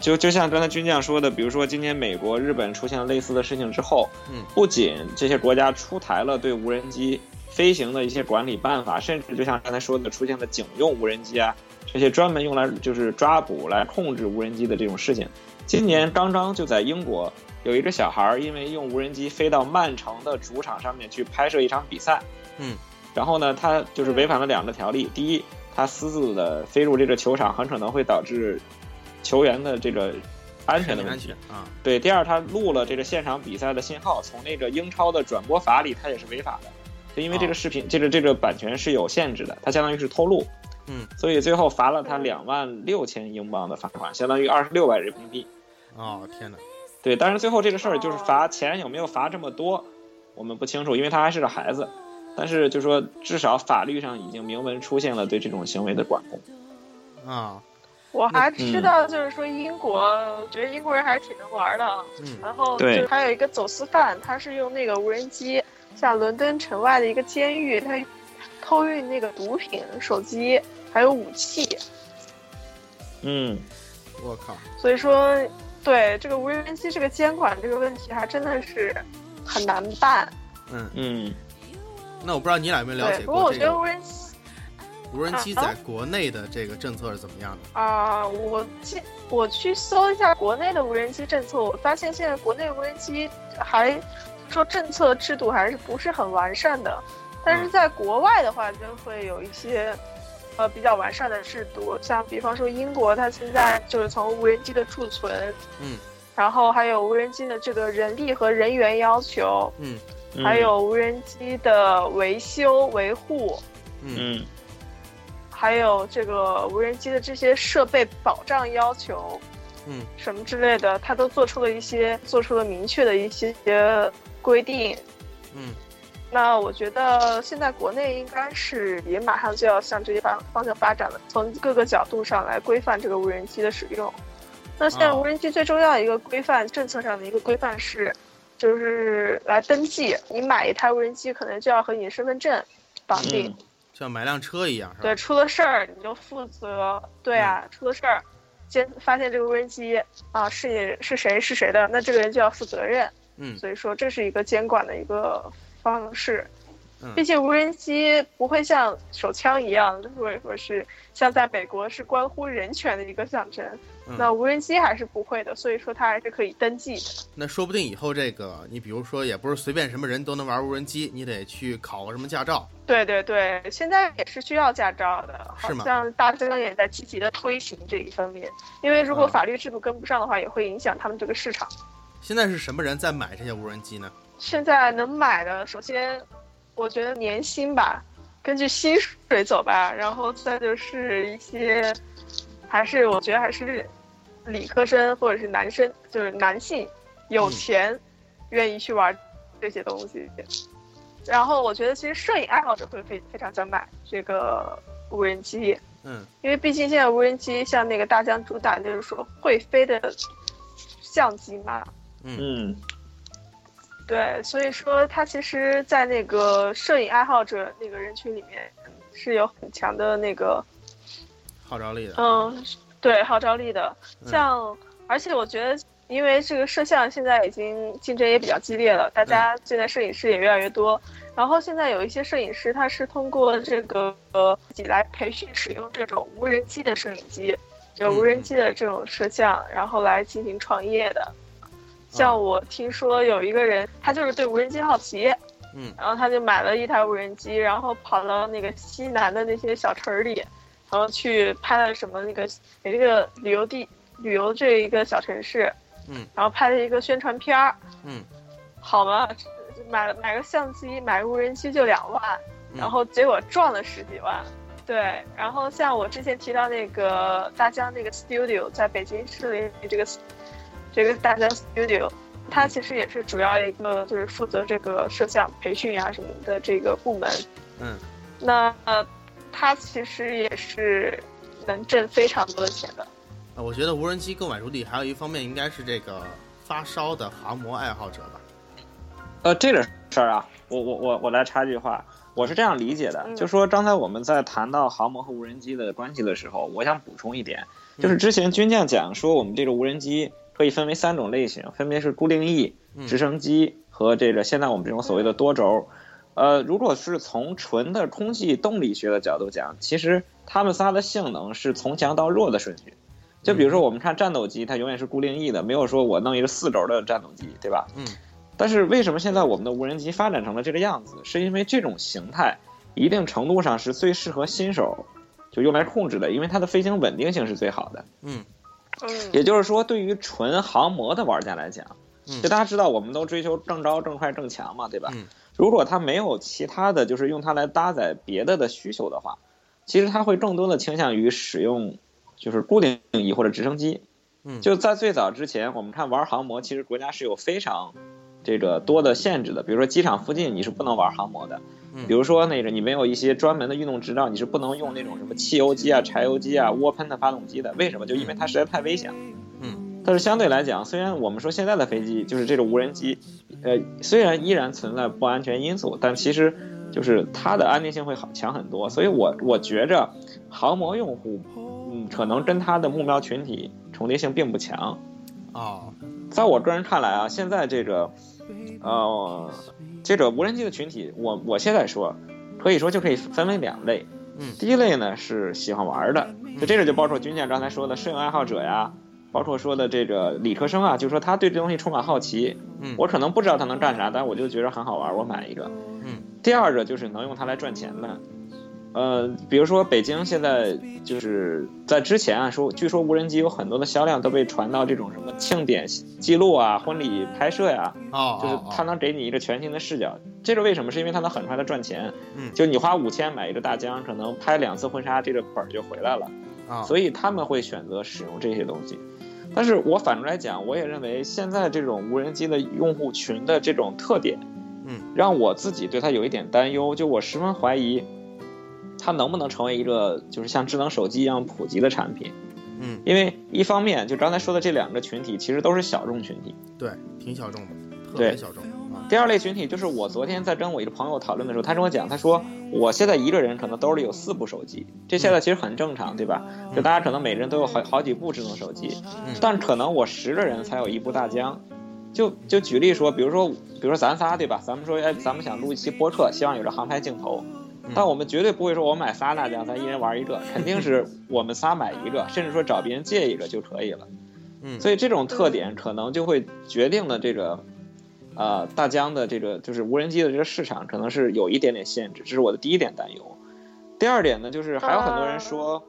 就就像刚才军将说的，比如说今年美国、日本出现了类似的事情之后，嗯，不仅这些国家出台了对无人机飞行的一些管理办法，甚至就像刚才说的，出现了警用无人机啊，这些专门用来就是抓捕来控制无人机的这种事情。今年刚刚就在英国有一个小孩儿，因为用无人机飞到曼城的主场上面去拍摄一场比赛，嗯，然后呢，他就是违反了两个条例，第一，他私自的飞入这个球场，很可能会导致球员的这个安全的问题。啊，对，第二，他录了这个现场比赛的信号，从那个英超的转播法里，他也是违法的。就因为这个视频，这个这个版权是有限制的，它相当于是偷录。嗯，所以最后罚了他两万六千英镑的罚款，相当于二十六万人民币。哦，天哪，对，但是最后这个事儿就是罚钱有没有罚这么多，我们不清楚，因为他还是个孩子。但是就说至少法律上已经明文出现了对这种行为的管控。啊，我还嗯知道，就是说英国，我觉得英国人还是挺能玩的。嗯然后对就还有一个走私犯，他是用那个无人机，像伦敦城外的一个监狱，他偷运那个毒品、手机还有武器。嗯，我靠，所以说，对这个无人机这个监管这个问题，还真的是很难办。嗯，嗯，那我不知道你俩有没有了对，解不过无人机，无人机在国内的这个政策是怎么样的？啊，我去我去搜一下国内的无人机政策，我发现现在国内无人机还说政策制度还是不是很完善的，但是在国外的话就会有一些呃比较完善的制度，像比方说英国，它现在就是从无人机的储存，嗯，然后还有无人机的这个人力和人员要求，嗯。还有无人机的维修维护，嗯，还有这个无人机的这些设备保障要求，嗯，什么之类的，它都做出了一些，做出了明确的一些规定，嗯，那我觉得现在国内应该是也马上就要向这些方方向发展了，从各个角度上来规范这个无人机的使用。那现在无人机最重要一个规范政策上的一个规范是。就是来登记，你买一台无人机可能就要和你身份证绑定，像买辆车一样，是吧？对，出了事儿你就负责。对啊，出了事儿，监发现这个无人机啊是你是谁是谁的，那这个人就要负责任。嗯，所以说这是一个监管的一个方式。毕竟无人机不会像手枪一样，或者说是像在美国是关乎人权的一个象征。那无人机还是不会的，所以说它还是可以登记的。那说不定以后这个，你比如说，也不是随便什么人都能玩无人机，你得去考个什么驾照。对对对，现在也是需要驾照的，好像大疆也在积极的推行这一方面。因为如果法律制度跟不上的话，也会影响他们这个市场。现在是什么人在买这些无人机呢？现在能买的，首先我觉得年薪吧，根据薪水走吧，然后再就是一些。还是我觉得还是理科生或者是男生，就是男性有钱，愿意去玩这些东西。然后我觉得其实摄影爱好者会非非常想买这个无人机，嗯，因为毕竟现在无人机像那个大疆主打就是说会飞的相机嘛，嗯，对，所以说它其实，在那个摄影爱好者那个人群里面是有很强的那个。号召力的，嗯，对，号召力的，像，而且我觉得，因为这个摄像现在已经竞争也比较激烈了，大家现在摄影师也越来越多，然后现在有一些摄影师他是通过这个呃自己来培训使用这种无人机的摄影机，有无人机的这种摄像，然后来进行创业的。像我听说有一个人，他就是对无人机好奇，嗯，然后他就买了一台无人机，然后跑到那个西南的那些小城里。然后去拍了什么那个给这个旅游地旅游这一个小城市，嗯，然后拍了一个宣传片儿，嗯，好嘛，买买个相机买个无人机就两万，然后结果赚了十几万，对，然后像我之前提到那个大疆那个 studio 在北京市里这个这个大疆 studio，它其实也是主要一个就是负责这个摄像培训啊什么的这个部门，嗯，那。它其实也是能挣非常多的钱的。啊，我觉得无人机购买主体还有一方面应该是这个发烧的航模爱好者吧。呃，这个事儿啊，我我我我来插一句话，我是这样理解的，就说刚才我们在谈到航模和无人机的关系的时候，我想补充一点，就是之前军将讲说我们这个无人机可以分为三种类型，分别是固定翼、直升机和这个现在我们这种所谓的多轴。呃，如果是从纯的空气动力学的角度讲，其实它们仨的性能是从强到弱的顺序。就比如说，我们看战斗机，它永远是固定翼的，没有说我弄一个四轴的战斗机，对吧？嗯。但是为什么现在我们的无人机发展成了这个样子？是因为这种形态一定程度上是最适合新手就用来控制的，因为它的飞行稳定性是最好的。嗯。嗯。也就是说，对于纯航模的玩家来讲，就大家知道，我们都追求正招、正快、正强嘛，对吧？嗯。如果它没有其他的就是用它来搭载别的的需求的话，其实它会更多的倾向于使用就是固定翼或者直升机。嗯，就在最早之前，我们看玩航模，其实国家是有非常这个多的限制的。比如说机场附近你是不能玩航模的，比如说那个你没有一些专门的运动执照，你是不能用那种什么汽油机啊、柴油机啊、涡喷的发动机的。为什么？就因为它实在太危险了。但是相对来讲，虽然我们说现在的飞机就是这种无人机，呃，虽然依然存在不安全因素，但其实就是它的安定性会好强很多。所以我我觉着航模用户，嗯，可能跟它的目标群体重叠性并不强。哦，在我个人看来啊，现在这个，呃，这个无人机的群体，我我现在说，可以说就可以分为两类。嗯第一类呢是喜欢玩的，就这个就包括军舰刚才说的摄影爱好者呀，包括说的这个理科生啊，就说他对这东西充满好奇，嗯我可能不知道它能干啥，但我就觉得很好玩，我买一个。嗯。第二个就是能用它来赚钱的，呃，比如说北京现在就是在之前啊说，据说无人机有很多的销量都被传到这种什么庆典记录啊、婚礼拍摄呀、哦，就是哦它能给你一个全新的视角。这个为什么？是因为它能很快的赚钱。嗯就你花五千买一个大疆，可能拍两次婚纱，这个本儿就回来了。啊，所以他们会选择使用这些东西。但是我反过来讲，我也认为现在这种无人机的用户群的这种特点，嗯，让我自己对它有一点担忧，就我十分怀疑，它能不能成为一个就是像智能手机一样普及的产品。嗯，因为一方面，就刚才说的这两个群体，其实都是小众群体。对，挺小众的，特对别小众啊，第二类群体就是我昨天在跟我一个朋友讨论的时候，他跟我讲，他说我现在一个人可能兜里有四部手机，这现在其实很正常，对吧？就大家可能每个人都有好好几部智能手机，嗯但可能我十个人才有一部大疆。就就举例说，比如说，比如说咱仨对吧？咱们说，哎，咱们想录一期播客，希望有个航拍镜头，但我们绝对不会说我买仨大疆，咱一人玩一个，肯定是我们仨买一个，甚至说找别人借一个就可以了。嗯，所以这种特点可能就会决定了这个，呃，大疆的这个就是无人机的这个市场可能是有一点点限制，这是我的第一点担忧。第二点呢，就是还有很多人说，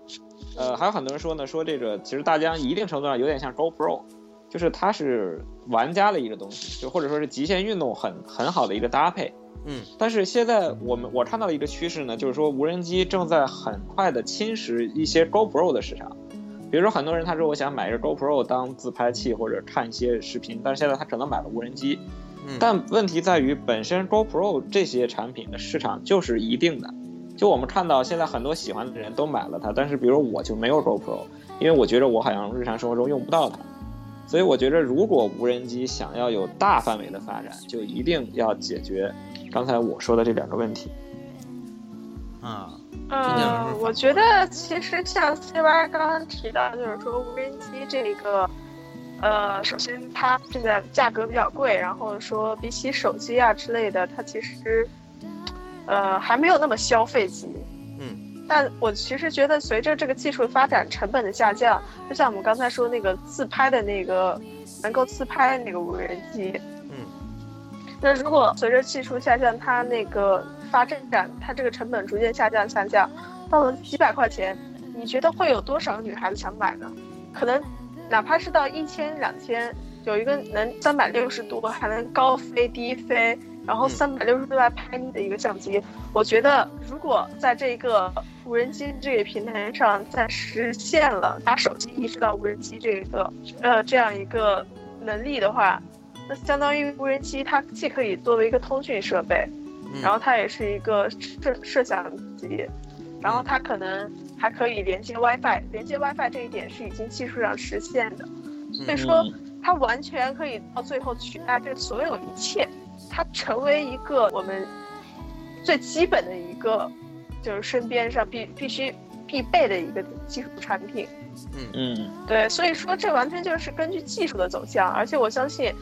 呃，还有很多人说呢，说这个其实大疆一定程度上有点像 GoPro，就是它是玩家的一个东西，就或者说是极限运动很很好的一个搭配。嗯，但是现在我们我看到的一个趋势呢，就是说无人机正在很快的侵蚀一些 GoPro 的市场。比如说，很多人他说我想买一个 GoPro 当自拍器或者看一些视频，但是现在他可能买了无人机。嗯但问题在于，本身 GoPro 这些产品的市场就是一定的。就我们看到现在很多喜欢的人都买了它，但是比如我就没有 GoPro，因为我觉得我好像日常生活中用不到它。所以我觉得，如果无人机想要有大范围的发展，就一定要解决刚才我说的这两个问题。啊，嗯，我觉得其实像 C Y 刚刚提到，就是说无人机这个，呃，首先它现在价格比较贵，然后说比起手机啊之类的，它其实，呃，还没有那么消费级。嗯。但我其实觉得，随着这个技术发展，成本的下降，就像我们刚才说那个自拍的那个能够自拍那个无人机，嗯，那如果随着技术下降，它那个发展，它这个成本逐渐下降下降，到了几百块钱，你觉得会有多少女孩子想买呢？可能哪怕是到一千两千，有一个能三百六十度还能高飞低飞，然后三百六十度来拍你的一个相机，我觉得如果在这个无人机这个平台上再实现了把手机移植到无人机这个呃这样一个能力的话，那相当于无人机它既可以作为一个通讯设备，嗯。然后它也是一个摄摄像机，然后它可能还可以连接 WiFi，连接 WiFi 这一点是已经技术上实现的，所以说它完全可以到最后取代这所有一切，它成为一个我们最基本的一个就是身边上必必须必备的一个技术产品。嗯嗯对，所以说这完全就是根据技术的走向，而且我相信，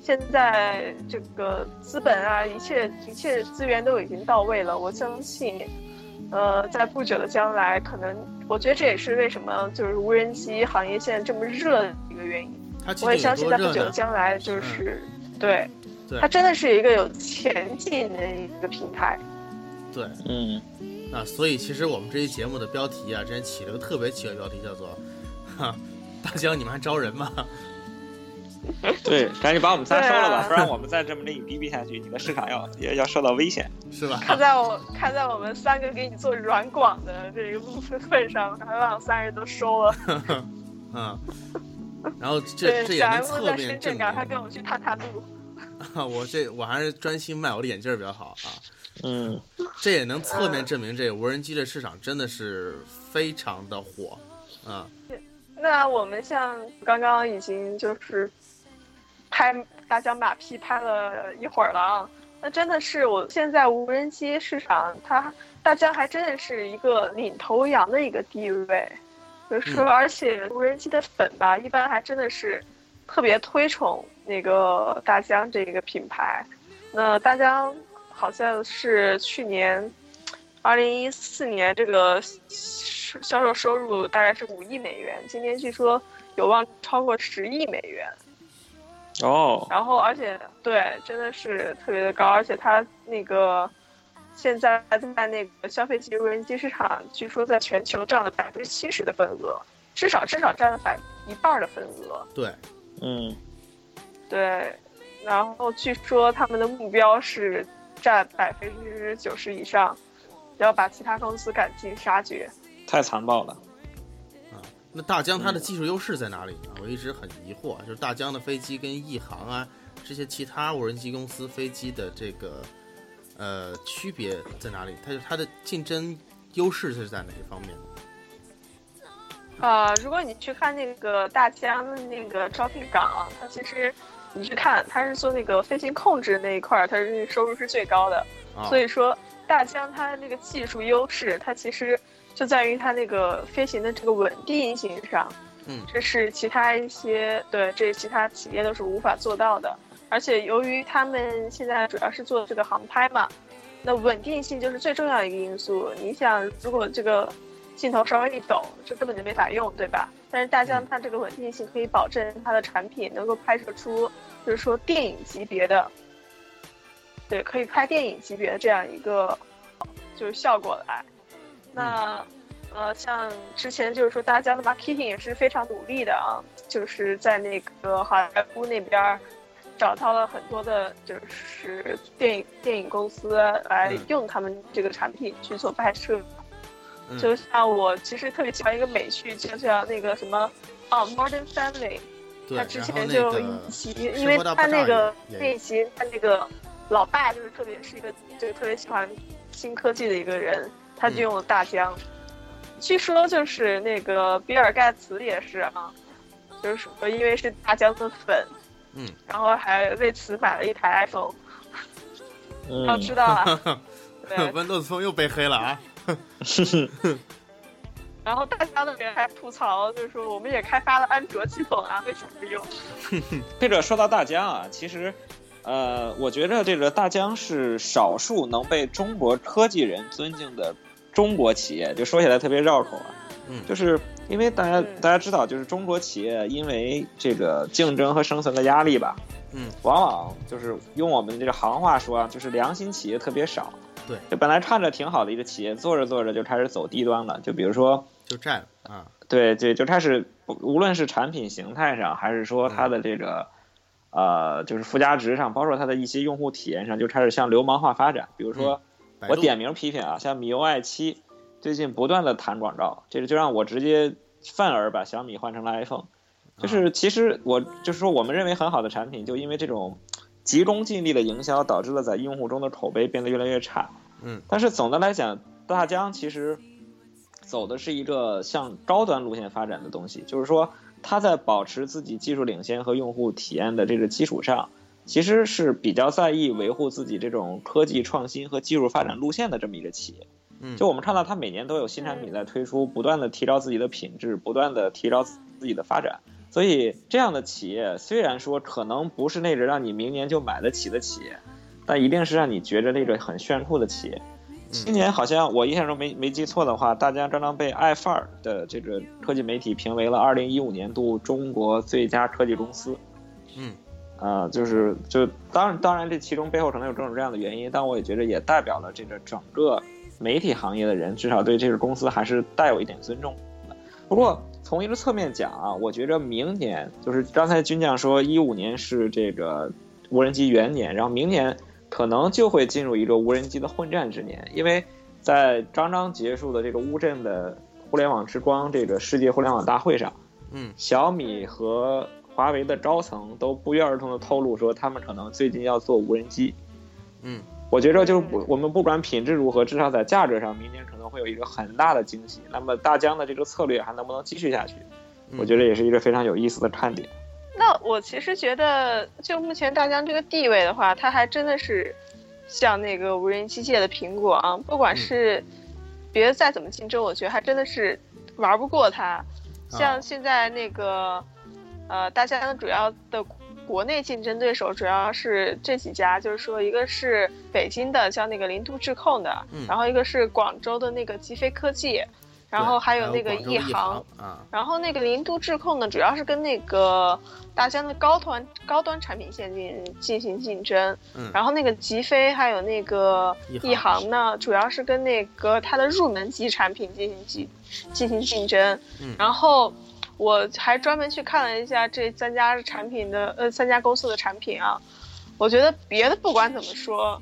现在这个资本啊，一切一切资源都已经到位了。我相信，呃，在不久的将来，可能我觉得这也是为什么就是无人机行业现在这么热的一个原因。我也相信，在不久的？将来，就是、对，对它真的是一个有前景的一个平台。对嗯啊，所以其实我们这期节目的标题啊，之前起了个特别奇怪的标题，叫做“哈，大江你们还招人吗？” 对，赶紧把我们仨收了吧，啊不然我们再这么给你逼逼下去，你的市场要也要受到危险。是吧？看在我看在我们三个给你做软广的这个份上，还把我们三人都收了。嗯，然后这这也能侧面证深圳赶快，跟我们去探探路。我这我还是专心卖我的眼镜比较好啊。嗯这也能侧面证明这个无人机的市场真的是非常的火，嗯，那我们像刚刚已经就是拍大疆马屁拍了一会儿了啊，那真的是我现在无人机市场，它大疆还真的是一个领头羊的一个地位，就是说，嗯而且无人机的粉吧，一般还真的是特别推崇那个大疆这个品牌。那大疆好像是去年二零一四年这个销售收入大概是五亿美元，今年据说有望超过十亿美元。哦，然后而且对，真的是特别的高，而且它那个现在在那个消费级无人机市场，据说在全球占了百分之七十的份额，至少至少占了百一半的份额。对，嗯，对，然后据说他们的目标是占百分之九十以上，要把其他公司赶尽杀绝。太残暴了。那大疆它的技术优势在哪里呢？我一直很疑惑，就是大疆的飞机跟亿航啊这些其他无人机公司飞机的这个呃区别在哪里？它就它的竞争优势是在哪些方面？呃，如果你去看那个大疆的那个招聘岗，它其实你去看，它是做那个飞行控制那一块儿，它是收入是最高的。啊、所以说，大疆它的那个技术优势，它其实就在于它那个飞行的这个稳定性上。嗯，这是其他一些对，这其他企业都是无法做到的。而且由于他们现在主要是做这个航拍嘛，那稳定性就是最重要的一个因素。你想，如果这个镜头稍微一抖，这根本就没法用，对吧？但是大疆它这个稳定性可以保证它的产品能够拍摄出，就是说电影级别的，对，可以拍电影级别的这样一个就是效果来。那呃，像之前就是说大家的 marketing 也是非常努力的啊，就是在那个好莱坞那边找到了很多的，就是电影电影公司来用他们这个产品去做拍摄。嗯就像我其实特别喜欢一个美剧，就叫那个什么哦，Modern Family。对，他之前就有那个一期，因为他那个那一集他那个老爸就是特别是一个就是特别喜欢新科技的一个人，他就嗯用了大疆。据说就是那个比尔盖茨也是啊，就是说因为是大疆的粉，嗯，然后还为此买了一台 iPhone。要嗯，知道啊，对，Windows Phone 又被黑了啊！然后大疆的人还吐槽，就是说我们也开发了安卓系统啊，为什么不用？这个说到大疆啊，其实，呃，我觉得这个大疆是少数能被中国科技人尊敬的中国企业，就说起来特别绕口啊。嗯就是因为大家嗯大家知道，就是中国企业因为这个竞争和生存的压力吧，嗯，往往就是用我们这个行话说啊，就是良心企业特别少。对，就本来看着挺好的一个企业，做着做着就开始走低端了。就比如说，就占了啊，对对，就开始无论是产品形态上，还是说它的这个，呃，就是附加值上，包括它的一些用户体验上，就开始向流氓化发展。比如说，我点名批评啊，像米 UI 七最近不断的弹广告，这个就让我直接愤而把小米换成了 iPhone。就是其实我就是说，我们认为很好的产品，就因为这种急功近利的营销，导致了在用户中的口碑变得越来越差。嗯，但是总的来讲，大疆其实走的是一个向高端路线发展的东西，就是说它在保持自己技术领先和用户体验的这个基础上，其实是比较在意维护自己这种科技创新和技术发展路线的这么一个企业。嗯，就我们看到它每年都有新产品在推出，不断的提高自己的品质，不断的提高自己的发展。所以这样的企业虽然说可能不是那个让你明年就买得起的企业，但一定是让你觉着那个很炫酷的企业。今年好像我印象中没没记错的话，大家刚刚被爱范儿的这个科技媒体评为了二零一五年度中国最佳科技公司。嗯，啊、就是就当然当然这其中背后可能有各种各样的原因，但我也觉得也代表了这个整个媒体行业的人至少对这个公司还是带有一点尊重的。不过从一个侧面讲啊，我觉着明年就是刚才军将说一五年是这个无人机元年，然后明年可能就会进入一个无人机的混战之年，因为在刚刚结束的这个乌镇的互联网之光这个世界互联网大会上，嗯小米和华为的高层都不约而同的透露说，他们可能最近要做无人机。嗯，我觉着就是不我们不管品质如何，至少在价值上，明年可能会有一个很大的惊喜。那么大疆的这个策略还能不能继续下去？嗯我觉得也是一个非常有意思的看点。那我其实觉得，就目前大疆这个地位的话，它还真的是像那个无人机界的苹果啊，不管是别的再怎么竞争，我觉得还真的是玩不过它。像现在那个，呃，大家的主要的国内竞争对手主要是这几家，就是说一个是北京的叫那个零度智控的，嗯然后一个是广州的那个极飞科技，然后还有那个亿航。啊，然后那个零度智控呢，主要是跟那个大疆的高端高端产品线进进行竞争。嗯然后那个极飞还有那个亿航呢，主要是跟那个它的入门级产品进行竞进行竞争。嗯然后我还专门去看了一下这三家产品的呃三家公司的产品啊，我觉得别的不管怎么说，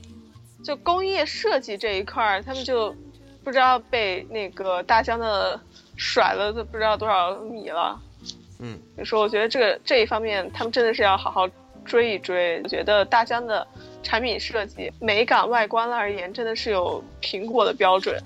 就工业设计这一块儿，他们就不知道被那个大疆的甩了都不知道多少米了。嗯，所以说我觉得这个这一方面，他们真的是要好好追一追。我觉得大疆的产品设计、美感、外观而言，真的是有苹果的标准。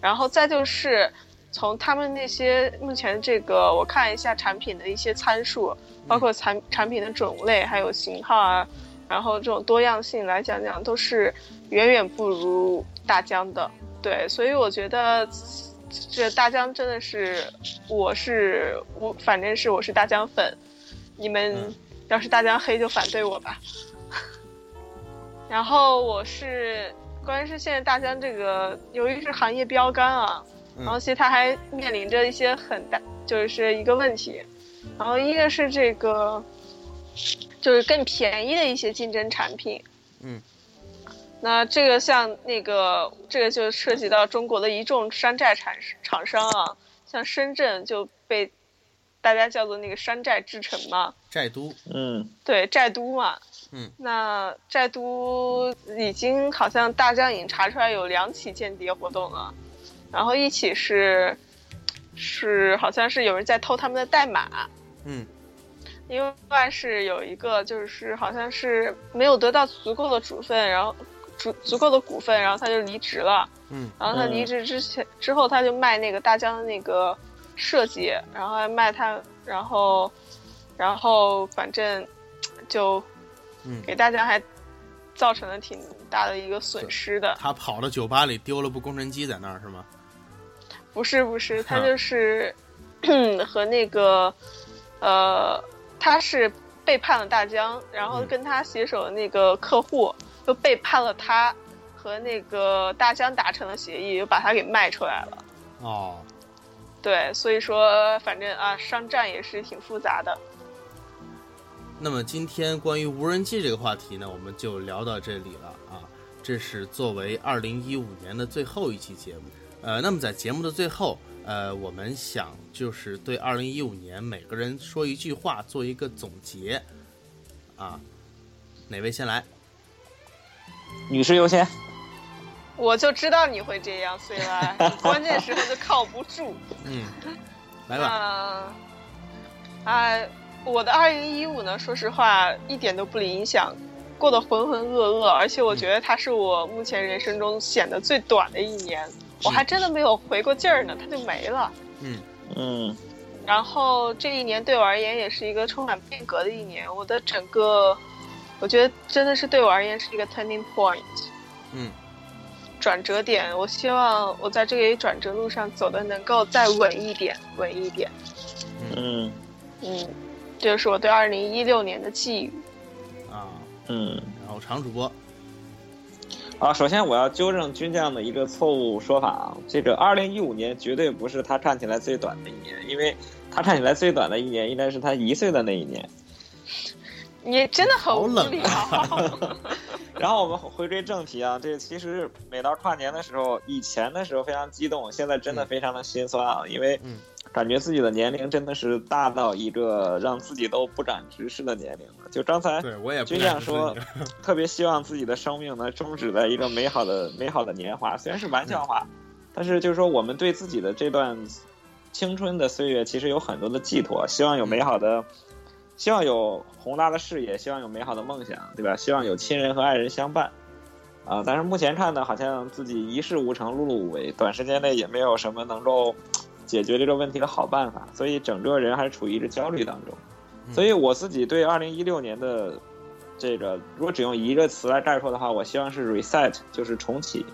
然后再就是从他们那些目前这个，我看一下产品的一些参数，包括产产品的种类还有型号啊，然后这种多样性来讲讲，都是远远不如大疆的。对，所以我觉得这大疆真的是，我是我反正是我是大疆粉，你们嗯要是大疆黑就反对我吧。然后我是，关键是现在大疆这个，由于是行业标杆啊，嗯然后其实它还面临着一些很大，就是一个问题。然后一个是这个，就是更便宜的一些竞争产品。嗯。那这个像那个，这个就涉及到中国的一众山寨产厂商啊，像深圳就被大家叫做那个山寨之城嘛。寨都，嗯，对，寨都嘛。嗯。那寨都已经好像大疆已经查出来有两起间谍活动了，然后一起是是好像是有人在偷他们的代码，嗯。另外是有一个就是好像是没有得到足够的股份，然后足足够的股份，然后他就离职了。嗯。然后他离职之前之后，他就卖那个大疆的那个设计，然后还卖他，然后然后反正就嗯，给大家还造成了挺大的一个损失的。他跑到酒吧里丢了部工程机在那儿是吗？不是不是，他就是 和那个呃，他是背叛了大江，然后嗯跟他携手的那个客户又背叛了他，和那个大江达成了协议，又把他给卖出来了。哦，对，所以说反正啊，商战也是挺复杂的。那么今天关于无人机这个话题呢，我们就聊到这里了啊。这是作为二零一五年的最后一期节目，呃，那么在节目的最后，呃，我们想就是对二零一五年每个人说一句话，做一个总结，啊，哪位先来？女士优先。我就知道你会这样，虽然 关键时候就靠不住。嗯，来吧。啊，啊，我的二零一五呢，说实话一点都不理想，过得浑浑噩噩，而且我觉得它是我目前人生中显得最短的一年，我还真的没有回过劲儿呢，它就没了。嗯。嗯。然后这一年对我而言也是一个充满变革的一年，我的整个，我觉得真的是对我而言是一个 turning point。嗯。转折点，我希望我在这个转折路上走的能够再稳一点，稳一点。嗯。嗯，这就是我对二零一六年的寄语。啊，嗯。然后常主播，啊，首先我要纠正军将的一个错误说法啊，这个二零一五年绝对不是他看起来最短的一年，因为他看起来最短的一年应该是他一岁的那一年。你真的很冷聊。然后我们回归正题啊，这个其实每到跨年的时候，以前的时候非常激动，现在真的非常的心酸啊，因为嗯感觉自己的年龄真的是大到一个让自己都不敢直视的年龄了。就刚才对我也不军敢将说 特别希望自己的生命呢终止在一个美好的美好的年华，虽然是玩笑话，但是就是说我们对自己的这段青春的岁月其实有很多的寄托，希望有美好的，希望有宏大的事业，希望有美好的梦想，对吧？希望有亲人和爱人相伴。啊，但是目前看呢，好像自己一事无成，碌碌无为，短时间内也没有什么能够解决这个问题的好办法，所以整个人还是处于一个焦虑当中。嗯所以我自己对二零一六年的这个，如果只用一个词来概括的话，我希望是 reset，就是重启。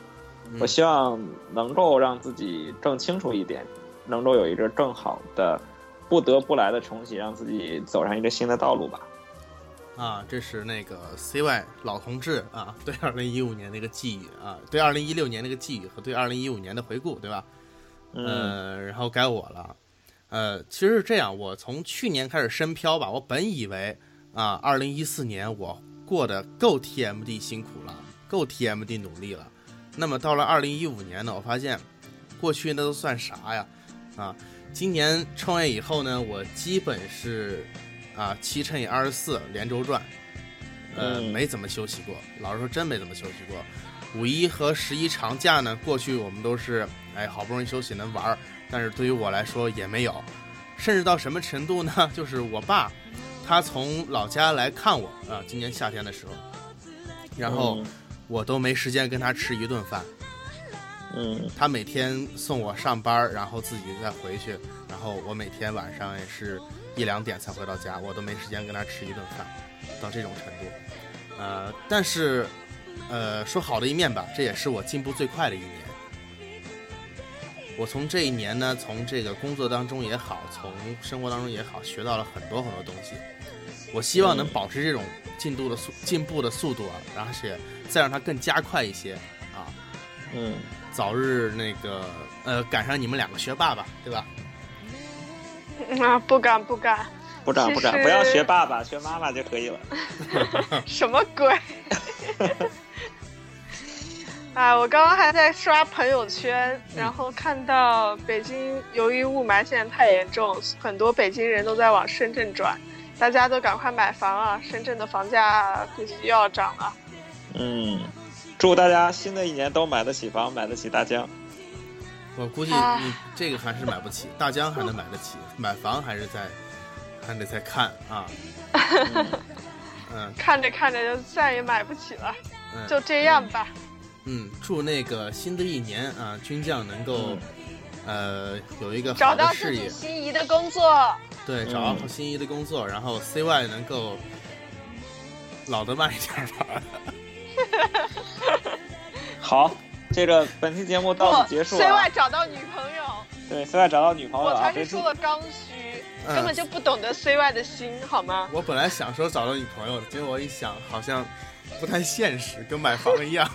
嗯我希望能够让自己更清楚一点，能够有一个更好的不得不来的重启，让自己走上一个新的道路吧。啊，这是那个 CY 老同志啊，对二零一五年那个寄语啊，对二零一六年那个寄语和对二零一五年的回顾，对吧？嗯呃，然后该我了。呃，其实是这样，我从去年开始深漂吧，我本以为啊，二零一四年我过得够 TMD 辛苦了，够 TMD 努力了。那么到了二零一五年呢，我发现过去那都算啥呀？啊，今年创业以后呢，我基本是啊七乘以二十四连轴转，呃，嗯没怎么休息过。老实说，真没怎么休息过。五一和十一长假呢，过去我们都是哎好不容易休息能玩儿，但是对于我来说也没有，甚至到什么程度呢？就是我爸他从老家来看我啊，今年夏天的时候，然后嗯我都没时间跟他吃一顿饭。嗯他每天送我上班，然后自己再回去，然后我每天晚上也是一两点才回到家，我都没时间跟他吃一顿饭，到这种程度。呃，但是，呃，说好的一面吧，这也是我进步最快的一年。我从这一年呢，从这个工作当中也好，从生活当中也好，学到了很多很多东西。我希望能保持这种进度的速进步的速度啊，而且再让它更加快一些啊。嗯，早日那个呃赶上你们两个学霸吧，对吧？啊，不敢不敢，不敢不敢，不要学爸爸，学妈妈就可以了。什么鬼？哎，我刚刚还在刷朋友圈，然后看到北京由于雾霾现在太严重，很多北京人都在往深圳转，大家都赶快买房啊！深圳的房价估计又要涨了。嗯，祝大家新的一年都买得起房，买得起大疆。我估计你这个还是买不起，大疆还能买得起，买房还是在还得再看啊。嗯看着看着就再也买不起了，嗯就这样吧。嗯，祝那个新的一年啊，军将能够呃有一个找好的到自己，心仪的工作。对，找到心仪的工作，然后 CY 能够老的慢一点吧。好，这个本期节目到此结束 CY。找到女朋友，对，C Y 找到女朋友。我才是说了刚需，嗯根本就不懂得 C Y 的心，好吗？我本来想说找到女朋友的，结果我一想，好像不太现实，跟买房一样。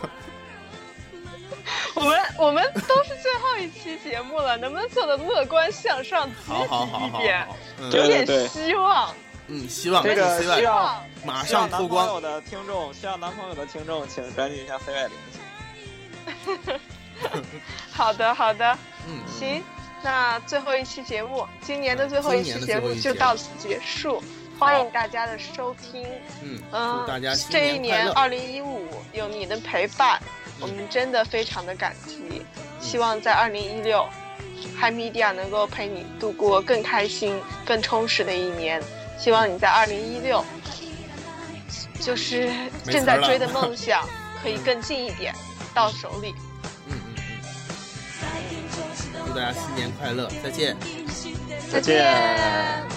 我们我们都是最后一期节目了，能不能做的乐观向上、积好好好好极一点？好，，嗯。有点希望？嗯，希望这个是 CY 需要马上透光。男朋友的听众，需要男朋友的听众，请赶紧向 C Y 联系。好的好的，嗯，行，那最后一期节目，今年的最后一期节目就到此结束，欢迎大家的收听。嗯，嗯祝大家新这一年快乐。年二零一五有你的陪伴，我们真的非常的感激。希望在二零一六，Hi Media 能够陪你度过更开心、更充实的一年。希望你在二零一六，就是正在追的梦想可以更近一点，到手里。嗯嗯嗯，祝大家新年快乐，再见。再见。